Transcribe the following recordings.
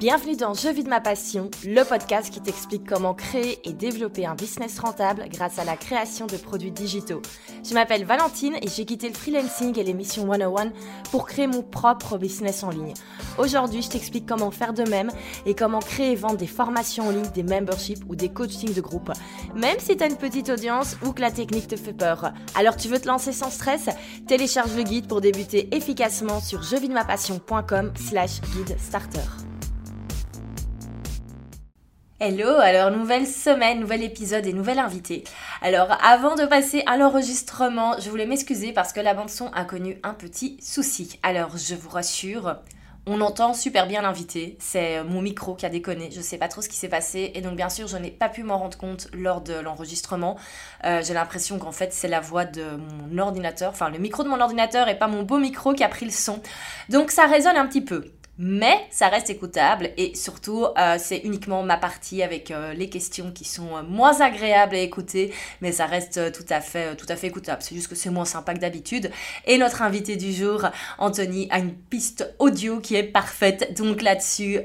Bienvenue dans Je vis de ma passion, le podcast qui t'explique comment créer et développer un business rentable grâce à la création de produits digitaux. Je m'appelle Valentine et j'ai quitté le freelancing et l'émission 101 pour créer mon propre business en ligne. Aujourd'hui, je t'explique comment faire de même et comment créer et vendre des formations en ligne, des memberships ou des coachings de groupe, même si tu as une petite audience ou que la technique te fait peur. Alors tu veux te lancer sans stress? Télécharge le guide pour débuter efficacement sur jevidemapassion.com slash guide starter. Hello, alors nouvelle semaine, nouvel épisode et nouvel invité. Alors avant de passer à l'enregistrement, je voulais m'excuser parce que la bande son a connu un petit souci. Alors je vous rassure, on entend super bien l'invité, c'est mon micro qui a déconné, je sais pas trop ce qui s'est passé et donc bien sûr je n'ai pas pu m'en rendre compte lors de l'enregistrement. Euh, j'ai l'impression qu'en fait c'est la voix de mon ordinateur, enfin le micro de mon ordinateur et pas mon beau micro qui a pris le son. Donc ça résonne un petit peu mais ça reste écoutable et surtout euh, c'est uniquement ma partie avec euh, les questions qui sont euh, moins agréables à écouter mais ça reste tout à fait tout à fait écoutable c'est juste que c'est moins sympa que d'habitude et notre invité du jour Anthony a une piste audio qui est parfaite donc là-dessus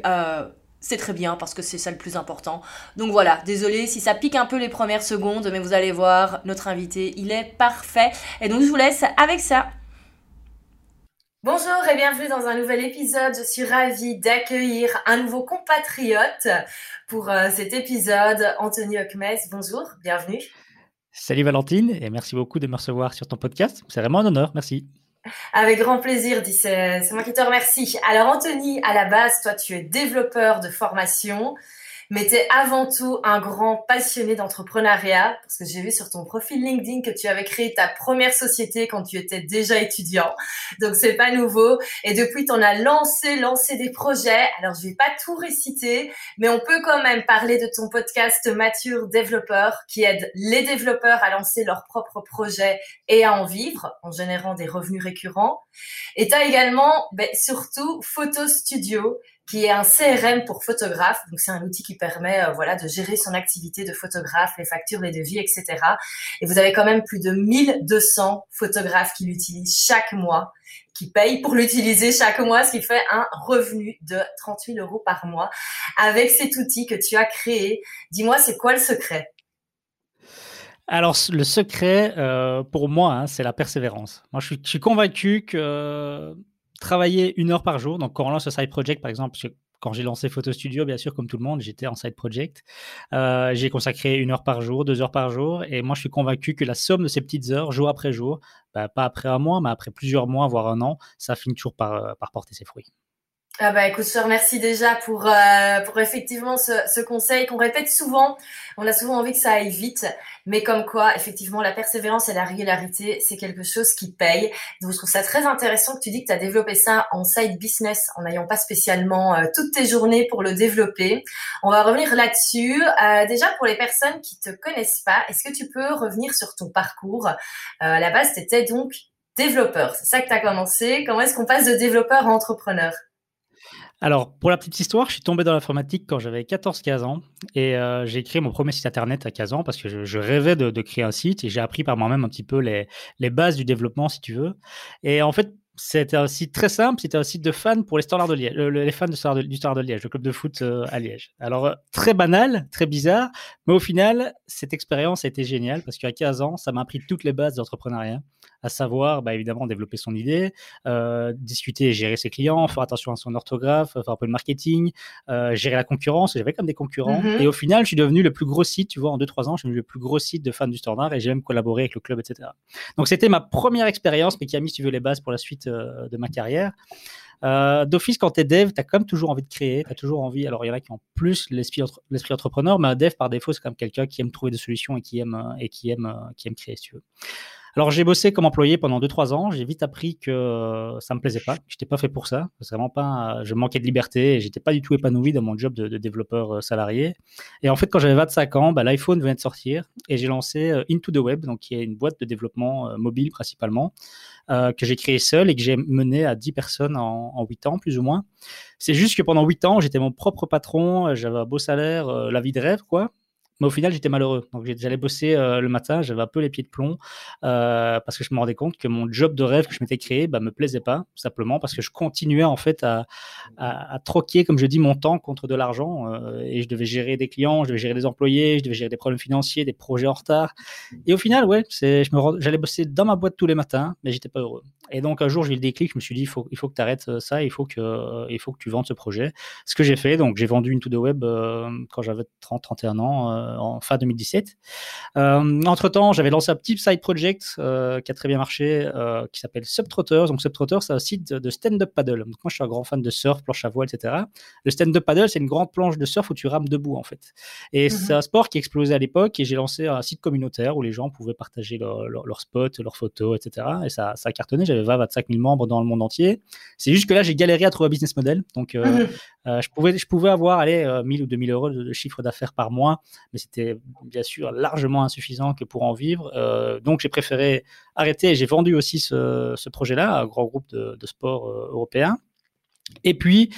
c'est très bien parce que c'est ça le plus important. Donc voilà, désolé si ça pique un peu les premières secondes, mais vous allez voir, notre invité, il est parfait. Et donc je vous laisse avec ça. Bonjour et bienvenue dans un nouvel épisode. Je suis ravie d'accueillir un nouveau compatriote pour euh, cet épisode, Anthony Okmes. Bonjour, bienvenue. Salut Valentine et merci beaucoup de me recevoir sur ton podcast. C'est vraiment un honneur, merci. Avec grand plaisir, c'est moi qui te remercie. Alors Anthony, à la base, toi tu es développeur de formation mais tu avant tout un grand passionné d'entrepreneuriat, parce que j'ai vu sur ton profil LinkedIn que tu avais créé ta première société quand tu étais déjà étudiant. Donc c'est pas nouveau. Et depuis, tu en as lancé, lancé des projets. Alors je vais pas tout réciter, mais on peut quand même parler de ton podcast Mature Développeur, qui aide les développeurs à lancer leurs propres projets et à en vivre en générant des revenus récurrents. Et tu as également, ben, surtout, Photo Studio, qui est un CRM pour photographe. Donc c'est un outil qui permet euh, voilà de gérer son activité de photographe, les factures, les devis, etc. Et vous avez quand même plus de 1200 photographes qui l'utilisent chaque mois, qui payent pour l'utiliser chaque mois, ce qui fait un revenu de 38 euros par mois avec cet outil que tu as créé. Dis-moi, c'est quoi le secret? Alors, le secret, euh, pour moi, hein, c'est la persévérance. Moi, je suis, je suis convaincu que travailler une heure par jour. Donc, quand on lance un side project, par exemple, quand j'ai lancé Photo Studio, bien sûr, comme tout le monde, j'étais en side project. Euh, j'ai consacré une heure par jour, deux heures par jour. Et moi, je suis convaincu que la somme de ces petites heures, jour après jour, bah, pas après un mois, mais après plusieurs mois, voire un an, ça finit toujours par, euh, par porter ses fruits. Ah bah écoute, je te remercie déjà pour euh, pour effectivement ce, ce conseil qu'on répète souvent. On a souvent envie que ça aille vite, mais comme quoi, effectivement, la persévérance et la régularité, c'est quelque chose qui paye. Donc je trouve ça très intéressant que tu dis que tu as développé ça en side business, en n'ayant pas spécialement euh, toutes tes journées pour le développer. On va revenir là-dessus. Euh, déjà pour les personnes qui te connaissent pas, est-ce que tu peux revenir sur ton parcours? À la base, tu donc développeur. C'est ça que tu as commencé. Comment est-ce qu'on passe de développeur à entrepreneur? Alors, pour la petite histoire, je suis tombé dans l'informatique quand j'avais 14-15 ans et euh, j'ai créé mon premier site internet à 15 ans parce que je, rêvais de, créer un site et j'ai appris par moi-même un petit peu les, bases du développement, si tu veux. Et en fait, c'était un site très simple, c'était un site de fans pour les de Liège, les fans du Standard de, Liège, le club de foot euh, à Liège. Alors, euh, très banal, très bizarre, mais au final, cette expérience a été géniale parce qu'à 15 ans, ça m'a appris toutes les bases d'entrepreneuriat à savoir bah, évidemment développer son idée, euh, discuter et gérer ses clients, faire attention à son orthographe, faire un peu de marketing, euh, gérer la concurrence. J'avais comme des concurrents. Mm-hmm. Et au final, je suis devenu le plus gros site, tu vois, en 2-3 ans, je suis devenu le plus gros site de fans du standard et j'ai même collaboré avec le club, etc. Donc c'était ma première expérience, mais qui a mis, si tu veux, les bases pour la suite euh, de ma carrière. D'office, quand tu es dev, tu as quand même toujours envie de créer, tu as toujours envie. Alors, il y en a qui ont plus l'esprit entrepreneur, mais un dev, par défaut, c'est quand même quelqu'un qui aime trouver des solutions et qui aime, et qui aime, qui aime créer, si tu veux. Alors j'ai bossé comme employé pendant 2-3 ans. J'ai vite appris que euh, ça me plaisait pas. Je n'étais pas fait pour ça. Vraiment pas. Je manquais de liberté et j'étais pas du tout épanoui dans mon job de, développeur euh, salarié. Et en fait, quand j'avais 25 ans, bah, l'iPhone venait de sortir et j'ai lancé euh, Into the Web, donc qui est une boîte de développement mobile principalement, que j'ai créé seul et que j'ai mené à 10 personnes en, en 8 ans plus ou moins. C'est juste que pendant 8 ans, j'étais mon propre patron. J'avais un beau salaire, la vie de rêve quoi mais au final, j'étais malheureux. Donc, j'allais bosser euh, le matin, j'avais un peu les pieds de plomb euh, parce que je me rendais compte que mon job de rêve que je m'étais créé bah, me plaisait pas, simplement parce que je continuais en fait à, à, troquer, comme je dis, mon temps contre de l'argent euh, et je devais gérer des clients, je devais gérer des employés, je devais gérer des problèmes financiers, des projets en retard. Et au final, ouais, j'allais bosser dans ma boîte tous les matins, mais j'étais pas heureux. Et donc un jour, j'ai eu le déclic, je me suis dit, il faut, il faut que tu arrêtes ça, il faut que, il faut que tu vendes ce projet. Ce que j'ai fait, donc j'ai vendu une to the web quand j'avais 30, 31 ans en fin 2017. Euh, entre-temps, j'avais lancé un petit side project euh, qui a très bien marché, qui s'appelle Subtrotters. Donc Subtrotters, c'est un site de stand-up paddle. Donc moi, je suis un grand fan de surf, planche à voile, etc. Le stand-up paddle, c'est une grande planche de surf où tu rames debout, en fait. Et mhm. c'est un sport qui explosait à l'époque et j'ai lancé un site communautaire où les gens pouvaient partager leurs leur, spots, leurs photos, etc. Et ça, ça a cartonné. J'avais 20, 25 000 membres dans le monde entier. C'est juste que là, j'ai galéré à trouver un business model. Donc, mhm. je, pouvais, avoir, allez, 1000 ou 2000 euros de chiffre d'affaires par mois, mais c'était bien sûr largement insuffisant que pour en vivre. Euh, donc j'ai préféré arrêter et j'ai vendu aussi ce, projet-là à un grand groupe de, de sport euh, européen. Et puis,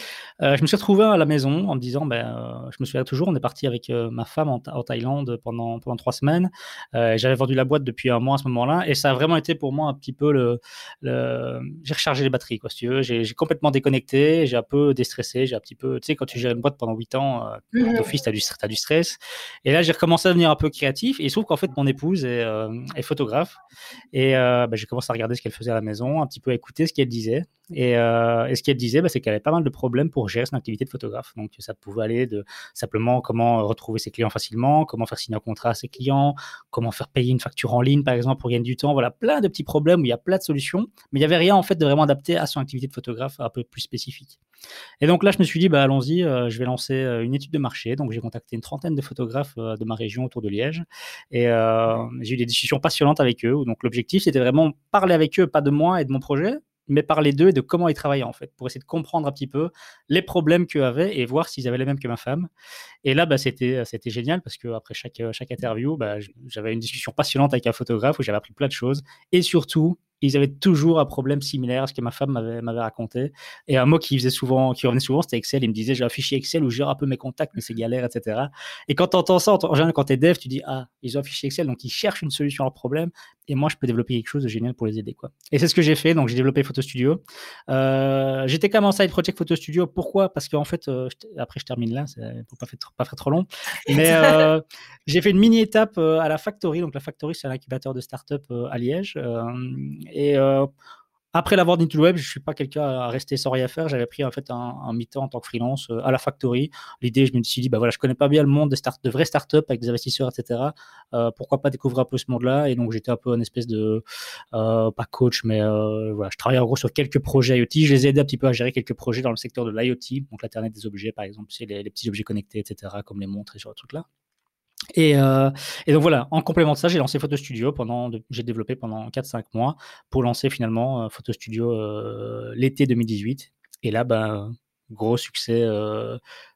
euh, je me suis retrouvé à la maison en me disant, ben, euh, je me souviens toujours, on est parti avec euh, ma femme en, Thaïlande pendant, pendant trois semaines. J'avais vendu la boîte depuis un mois à ce moment-là. Et ça a vraiment été pour moi un petit peu le. le... J'ai rechargé les batteries, quoi, si tu veux. J'ai complètement déconnecté, j'ai un peu déstressé, j'ai un petit peu. Tu sais, quand tu gères une boîte pendant huit ans, mmh. d'office, tu as, as, du stress. Et là, j'ai recommencé à devenir un peu créatif. Et il se trouve qu'en fait, mon épouse est, est photographe. Et ben, j'ai commencé à regarder ce qu'elle faisait à la maison, un petit peu à écouter ce qu'elle disait. Et, et ce qu'elle disait, ben, c'est qu'elle avait pas mal de problèmes pour gérer son activité de photographe. Donc, ça pouvait aller de simplement comment retrouver ses clients facilement, comment faire signer un contrat à ses clients, comment faire payer une facture en ligne, par exemple, pour gagner du temps. Voilà, plein de petits problèmes où il y a plein de solutions, mais il n'y avait rien, en fait, de vraiment adapté à son activité de photographe un peu plus spécifique. Et donc là, je me suis dit, bah, allons-y, euh, je vais lancer euh, une étude de marché. Donc, j'ai contacté une trentaine de photographes euh, de ma région autour de Liège et j'ai eu des discussions passionnantes avec eux. Donc, l'objectif, c'était vraiment parler avec eux, pas de moi et de mon projet, mais par les deux et de comment ils travaillaient en fait, pour essayer de comprendre un petit peu les problèmes qu'eux avaient et voir s'ils avaient les mêmes que ma femme. Et là, bah, c'était, c'était génial parce qu'après chaque, chaque interview, bah, j'avais une discussion passionnante avec un photographe où j'avais appris plein de choses. Et surtout, ils avaient toujours un problème similaire à ce que ma femme m'avait, raconté. Et un mot qui faisait souvent, qui revenait souvent, c'était Excel. Il me disait, j'ai un fichier Excel où je gère un peu mes contacts, mais c'est galère, etc. Et quand tu entends ça, en général, quand tu es dev, tu dis, ah, ils ont un fichier Excel, donc ils cherchent une solution à leur problème. Et moi, je peux développer quelque chose de génial pour les aider, quoi. Et c'est ce que j'ai fait. Donc, j'ai développé Photo Studio. Euh, j'étais quand même en side project Photo Studio. Pourquoi? Parce qu'en fait, euh, après, je termine là, pour pas faire, pas faire trop long. Mais euh, j'ai fait une mini étape à la Factory. Donc, la Factory, c'est un incubateur de start-up à Liège et euh, après l'avoir le web, je suis pas quelqu'un à rester sans rien faire. J'avais pris en fait un, mi-temps en tant que freelance euh, à la factory. L'idée, je me suis dit, bah voilà, je connais pas bien le monde des start, de vraies startups avec des investisseurs, etc. Euh, pourquoi pas découvrir un peu ce monde-là? Et donc j'étais un peu une espèce de pas coach, mais voilà, je travaillais en gros sur quelques projets IoT. Je les ai aidés un petit peu à gérer quelques projets dans le secteur de l'IoT, donc l'internet des objets, par exemple, c'est les, les, petits objets connectés, etc. Comme les montres et ce trucs là. Euh, et, donc voilà, en complément de ça, j'ai lancé Photo Studio pendant, j'ai développé pendant 4-5 mois pour lancer finalement euh, Photo Studio euh, l'été 2018. Et là, ben, gros succès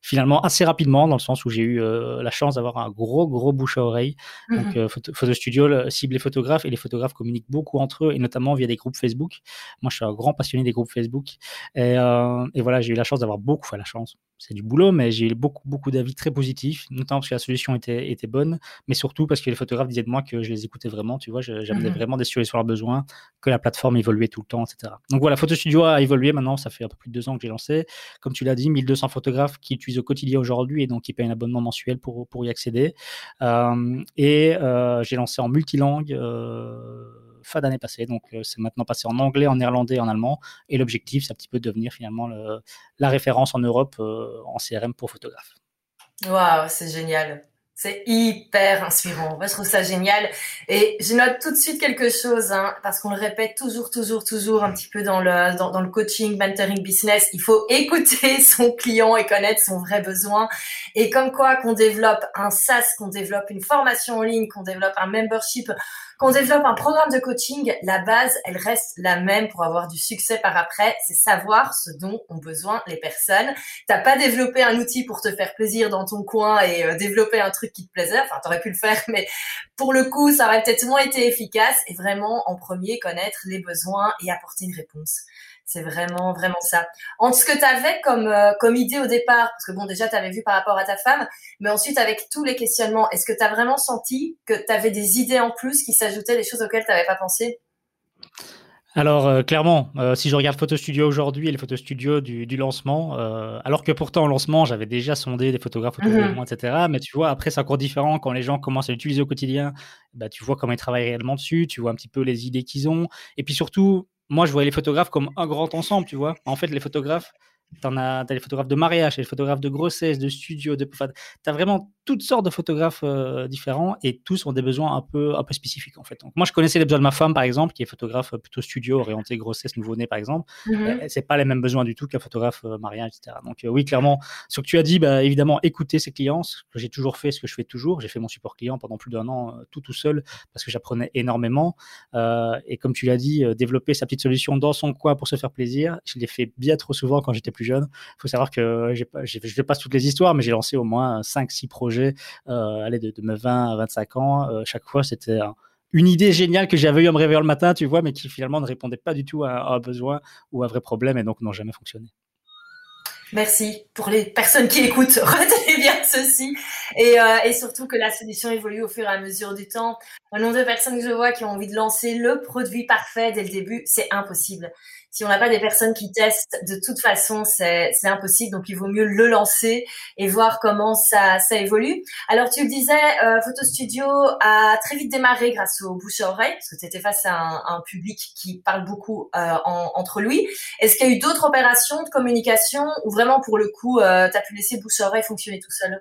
finalement assez rapidement dans le sens où j'ai eu la chance d'avoir un gros gros bouche à oreille. Donc photo, Studio cible les photographes et les photographes communiquent beaucoup entre eux et notamment via des groupes Facebook. Moi, je suis un grand passionné des groupes Facebook et, et voilà, j'ai eu la chance d'avoir beaucoup, enfin la chance, c'est du boulot, mais j'ai eu beaucoup, beaucoup d'avis très positifs, notamment parce que la solution était, était bonne, mais surtout parce que les photographes disaient de moi que je les écoutais vraiment, tu vois, j'amenais mmh vraiment des sujets sur leurs besoins, que la plateforme évoluait tout le temps, etc. Donc voilà, Photo Studio a évolué maintenant, ça fait un peu plus de deux ans que j'ai lancé. Comme tu l'as dit, 1200 photographes qui utilisent au quotidien aujourd'hui et donc qui payent un abonnement mensuel pour, pour y accéder. Euh, et euh, j'ai lancé en multilangue. Euh, fin d'année passée. Donc, c'est maintenant passé en anglais, en néerlandais, en allemand. Et l'objectif, c'est un petit peu de devenir finalement la référence en Europe en CRM pour photographes. Waouh, c'est génial. C'est hyper inspirant. je trouve ça génial. Et je note tout de suite quelque chose, hein, parce qu'on le répète toujours, toujours, toujours un petit peu dans le, dans, le coaching, mentoring business. Il faut écouter son client et connaître son vrai besoin. Et comme quoi qu'on développe un SaaS, qu'on développe une formation en ligne, qu'on développe un membership, quand on développe un programme de coaching, la base, elle reste la même pour avoir du succès par après. C'est savoir ce dont ont besoin les personnes. T'as pas développé un outil pour te faire plaisir dans ton coin et euh, développer un truc qui te plaisait. Enfin, t'aurais pu le faire, mais pour le coup, ça aurait peut-être moins été efficace. Et vraiment, en premier, connaître les besoins et apporter une réponse C'est vraiment, vraiment ça. En ce que tu avais comme, euh, comme idée au départ, parce que bon, déjà, tu avais vu par rapport à ta femme, mais ensuite, avec tous les questionnements, est-ce que tu as vraiment senti que tu avais des idées en plus qui s'ajoutaient, des choses auxquelles tu n'avais pas pensé? Alors euh, clairement, euh, si je regarde Photo Studio aujourd'hui et les photos studio du, du lancement, euh, alors que pourtant au lancement j'avais déjà sondé des photographes autour de mhm. moi, etc. Mais tu vois, après c'est encore différent quand les gens commencent à l'utiliser au quotidien. Bah, tu vois comment ils travaillent réellement dessus, tu vois un petit peu les idées qu'ils ont. Et puis surtout, moi je voyais les photographes comme un grand ensemble, tu vois. En fait, les photographes, tu as, les photographes de mariage, les photographes de grossesse, de studio, de, tu as vraiment toutes sortes de photographes euh, différents et tous ont des besoins un peu, un peu spécifiques en fait. Donc, moi, je connaissais les besoins de ma femme par exemple, qui est photographe plutôt studio, orienté grossesse, nouveau-né par exemple. Mm C'est pas les mêmes besoins du tout qu'un photographe euh, mariage, etc. Donc, euh, oui, clairement, ce que tu as dit, bah, évidemment, écouter ses clients, ce que j'ai toujours fait, ce que je fais toujours. J'ai fait mon support client pendant plus d'un an tout tout seul parce que j'apprenais énormément. et comme tu l'as dit, développer sa petite solution dans son coin pour se faire plaisir, je l'ai fait bien trop souvent quand j'étais plus jeune. Il faut savoir que je ne passe toutes les histoires, mais j'ai lancé au moins 5-6 projets euh, de, mes 20 à 25 ans. Euh, chaque fois, c'était une idée géniale que j'avais eu à me réveiller le matin, tu vois, mais qui finalement ne répondait pas du tout à, un besoin ou à un vrai problème et donc n'ont jamais fonctionné. Merci pour les personnes qui écoutent. Retenez bien ceci. Et, euh, et, surtout que la solution évolue au fur et à mesure du temps. Un nombre de personnes que je vois qui ont envie de lancer le produit parfait dès le début, c'est impossible si on n'a pas des personnes qui testent, de toute façon, c'est impossible. Donc, il vaut mieux le lancer et voir comment ça, ça évolue. Alors, tu le disais, euh, Photo Studio a très vite démarré grâce au bouche à oreille, parce que tu étais face à un, public qui parle beaucoup euh, entre lui. Est-ce qu'il y a eu d'autres opérations de communication ou vraiment, pour le coup, euh, tu as pu laisser bouche à oreille fonctionner tout seul?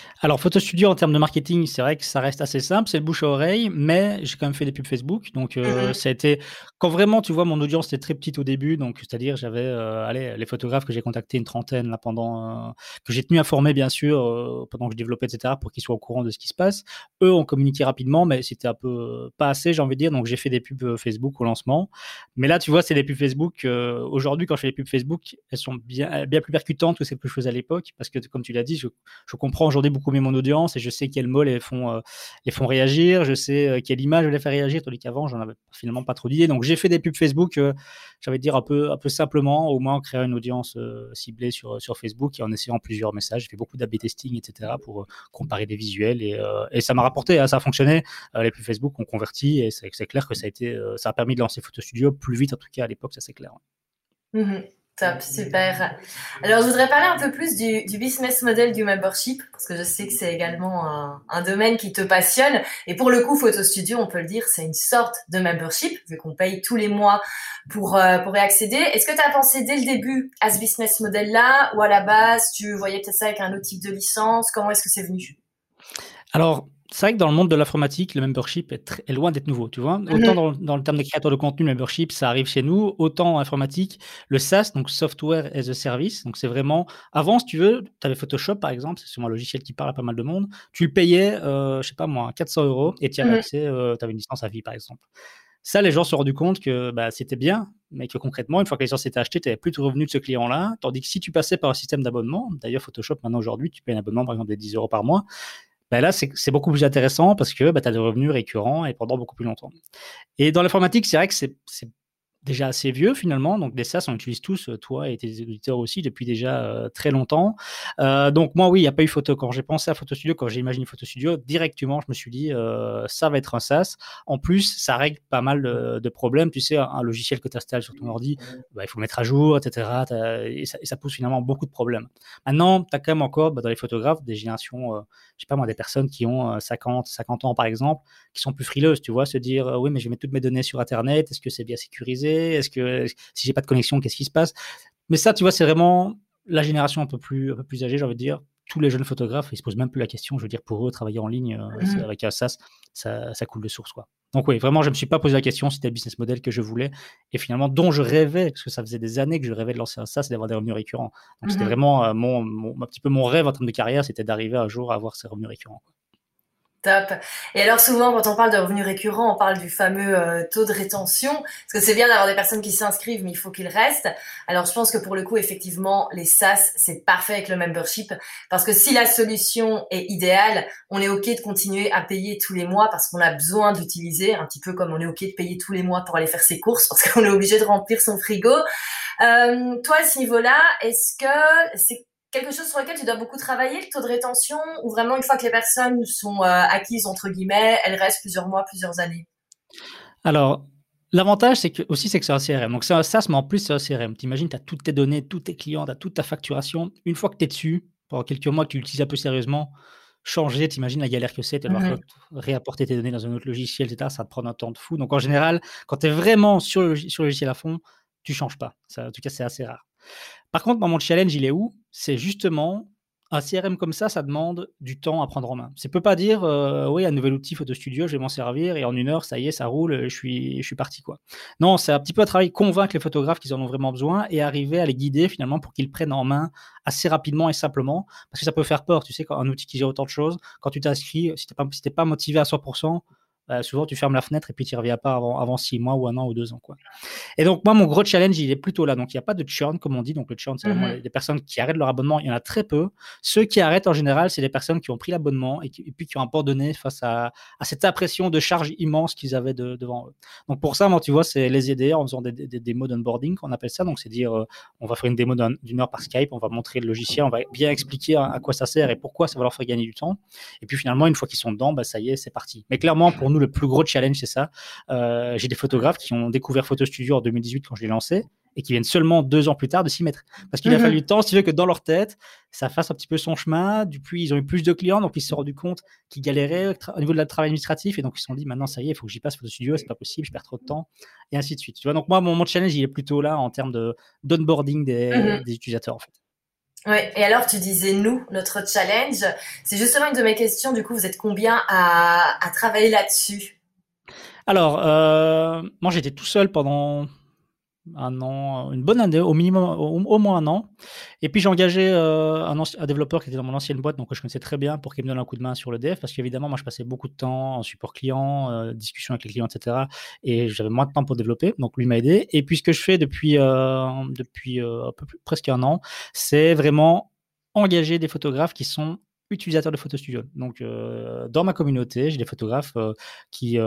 alors, Photo Studio, en termes de marketing, c'est vrai que ça reste assez simple, c'est le bouche à oreille, mais j'ai quand même fait des pubs Facebook. Donc, euh, mmh ça a été. Quand vraiment, tu vois, mon audience était très petite au début, donc c'est-à-dire, j'avais euh, allez, les photographes que j'ai contactés, une trentaine là pendant. Euh, que j'ai tenu informer, bien sûr, pendant que je développais, etc., pour qu'ils soient au courant de ce qui se passe. Eux ont communiqué rapidement, mais c'était un peu pas assez, j'ai envie de dire. Donc, j'ai fait des pubs Facebook au lancement. Mais là, tu vois, c'est des pubs Facebook. Aujourd'hui, quand je fais des pubs Facebook, elles sont bien, bien plus percutantes que celles que je faisais à l'époque, parce que, comme tu l'as dit, je, je comprends aujourd'hui beaucoup mon audience et je sais quels mots les font, euh, font réagir, je sais euh, quelle image les fait réagir, tandis qu'avant, j'en avais finalement pas trop d'idées. Donc, j'ai fait des pubs Facebook, euh, j'avais dire un peu, un peu simplement, au moins en créant une audience ciblée sur, sur Facebook et en essayant plusieurs messages. J'ai fait beaucoup d'AB testing, etc., pour comparer des visuels et, et ça m'a rapporté, hein, ça a fonctionné. les pubs Facebook ont converti et c'est clair que ça a, été, ça a permis de lancer Photo Studio plus vite, en tout cas à l'époque, ça c'est clair. Mmh Top, super. Alors, je voudrais parler un peu plus du, business model du membership, parce que je sais que c'est également un, un, domaine qui te passionne. Et pour le coup, Photo Studio, on peut le dire, c'est une sorte de membership, vu qu'on paye tous les mois pour, euh, pour y accéder. Est-ce que tu as pensé dès le début à ce business model-là, ou à la base, tu voyais peut-être ça avec un autre type de licence? Comment est-ce que c'est venu? Alors, c'est vrai que dans le monde de l'informatique, le membership est, loin d'être nouveau, tu vois. Mhm. Autant dans, le terme des créateurs de contenu, le membership, ça arrive chez nous, autant en informatique, le SaaS, donc Software as a Service, donc c'est vraiment, avant, si tu veux, tu avais Photoshop, par exemple, c'est sûrement un logiciel qui parle à pas mal de monde, tu le payais, euh, je sais pas moi, 400 euros, et tu avais mhm. accès, euh, tu avais une licence à vie, par exemple. Ça, les gens se sont rendus compte que bah, c'était bien, mais que concrètement, une fois que la licence était achetée, tu n'avais plus de revenus de ce client-là. Tandis que si tu passais par un système d'abonnement, d'ailleurs Photoshop maintenant aujourd'hui, tu payes un abonnement par exemple de 10 euros par mois, ben là, c'est beaucoup plus intéressant parce que bah, tu as des revenus récurrents et pendant beaucoup plus longtemps. Et dans l'informatique, c'est vrai que c'est déjà assez vieux finalement. Donc des SaaS, on utilise tous, euh, toi et tes auditeurs aussi, depuis déjà euh, très longtemps. Euh, donc moi, oui, il n'y a pas eu photo. Quand j'ai pensé à Photo Studio, quand j'ai imaginé Photo Studio, directement, je me suis dit, ça va être un SaaS. En plus, ça règle pas mal de, problèmes. Tu sais, un, logiciel que tu installes sur ton ordi, bah, il faut le mettre à jour, etc. Et ça, ça, pousse finalement beaucoup de problèmes. Maintenant, tu as quand même encore bah, dans les photographes des générations, je sais pas moi, des personnes qui ont 50, 50 ans par exemple, qui sont plus frileuses, tu vois, se dire, oui, mais je vais mettre toutes mes données sur Internet, est-ce que c'est bien sécurisé est-ce que si j'ai pas de connexion, qu'est-ce qui se passe? Mais ça, tu vois, c'est vraiment la génération un peu plus, un peu plus âgée, j'ai envie de dire. Tous les jeunes photographes, ils se posent même plus la question. Je veux dire, pour eux, travailler en ligne euh, mmh. avec un SaaS, ça, ça, coule de source, quoi. Donc oui, vraiment, je me suis pas posé la question. C'était le business model que je voulais et finalement dont je rêvais, parce que ça faisait des années que je rêvais de lancer un SaaS et d'avoir des revenus récurrents. Donc c'était mmh vraiment euh, mon, un petit peu mon rêve en termes de carrière, c'était d'arriver un jour à avoir ces revenus récurrents. Top. Et alors souvent, quand on parle de revenus récurrents, on parle du fameux euh, taux de rétention, parce que c'est bien d'avoir des personnes qui s'inscrivent, mais il faut qu'ils restent. Alors je pense que pour le coup, effectivement, les SaaS, c'est parfait avec le membership, parce que si la solution est idéale, on est OK de continuer à payer tous les mois parce qu'on a besoin d'utiliser, un petit peu comme on est OK de payer tous les mois pour aller faire ses courses, parce qu'on est obligé de remplir son frigo. Euh, toi, à ce niveau-là, est-ce que c'est quelque chose sur lequel tu dois beaucoup travailler, le taux de rétention, ou vraiment une fois que les personnes sont euh, acquises, entre guillemets, elles restent plusieurs mois, plusieurs années? Alors, L'avantage, c'est que aussi, c'est que c'est un CRM. Donc, c'est un SaaS, mais en plus, c'est un CRM. T'imagines, tu as toutes tes données, tous tes clients, tu as toute ta facturation. Une fois que tu es dessus, pendant quelques mois que tu l'utilises un peu sérieusement, changer, t'imagines la galère que c'est, tu dois réapporter tes données dans un autre logiciel, etc. Ça te prend un temps de fou. Donc, en général, quand tu es vraiment sur le, sur le logiciel à fond, tu changes pas. Ça, en tout cas, c'est assez rare. Par contre, mon challenge, il est où? C'est justement un CRM comme ça, ça demande du temps à prendre en main. Ça peut pas dire, oui, un nouvel outil Photo Studio, je vais m'en servir et en une heure, ça y est, ça roule, je suis, je suis parti. quoi. Non, c'est un petit peu un travail, convaincre les photographes qu'ils en ont vraiment besoin et arriver à les guider finalement pour qu'ils prennent en main assez rapidement et simplement, parce que ça peut faire peur, tu sais, quand un outil qui gère autant de choses, quand tu t'inscris, si tu n'es pas, pas motivé à 100%, bah, souvent tu fermes la fenêtre et puis tu ne reviens pas avant, avant six mois ou un an ou deux ans. Quoi. Et donc, moi, mon gros challenge, il est plutôt là. Donc, il n'y a pas de churn, comme on dit. Donc, le churn, c'est vraiment mmh les, personnes qui arrêtent leur abonnement. Il y en a très peu. Ceux qui arrêtent, en général, c'est des personnes qui ont pris l'abonnement et, puis qui ont abandonné face à, à cette impression de charge immense qu'ils avaient devant eux. Donc, pour ça, moi, tu vois, c'est les aider en faisant des, des, démos d'onboarding, on appelle ça. Donc, c'est dire, euh, on va faire une démo d'une heure par Skype, on va montrer le logiciel, on va bien expliquer à, quoi ça sert et pourquoi ça va leur faire gagner du temps. Et puis, finalement, une fois qu'ils sont dedans, bah, ça y est, c'est parti. Mais clairement, pour nous, le plus gros challenge, c'est ça. Euh, j'ai des photographes qui ont découvert Photo Studio en 2018 quand je l'ai lancé et qui viennent seulement deux ans plus tard de s'y mettre. Parce qu'il a mhm. fallu du temps, si tu veux, que dans leur tête, ça fasse un petit peu son chemin. Depuis, ils ont eu plus de clients, donc ils se sont rendus compte qu'ils galéraient au niveau de la travail administratif, et donc ils se sont dit, maintenant, ça y est, il faut que j'y passe Photo Studio, c'est pas possible, je perds trop de temps, et ainsi de suite. Tu vois, donc moi, mon, challenge, il est plutôt là en termes de d'onboarding des, mhm. des utilisateurs, en fait. Oui, et alors tu disais nous, notre challenge, c'est justement une de mes questions, du coup, vous êtes combien à, travailler là-dessus? Alors, euh, moi j'étais tout seul pendant un an, une bonne année, au minimum, au, moins un an. Et puis j'ai engagé euh, un, développeur qui était dans mon ancienne boîte, donc que je connaissais très bien, pour qu'il me donne un coup de main sur le dev, parce qu'évidemment, moi je passais beaucoup de temps en support client, euh, discussion avec les clients, etc. Et j'avais moins de temps pour développer, donc lui m'a aidé. Et puis ce que je fais depuis, depuis peu plus, presque un an, c'est vraiment engager des photographes qui sont utilisateurs de Photo Studio. Donc, dans ma communauté, j'ai des photographes qui,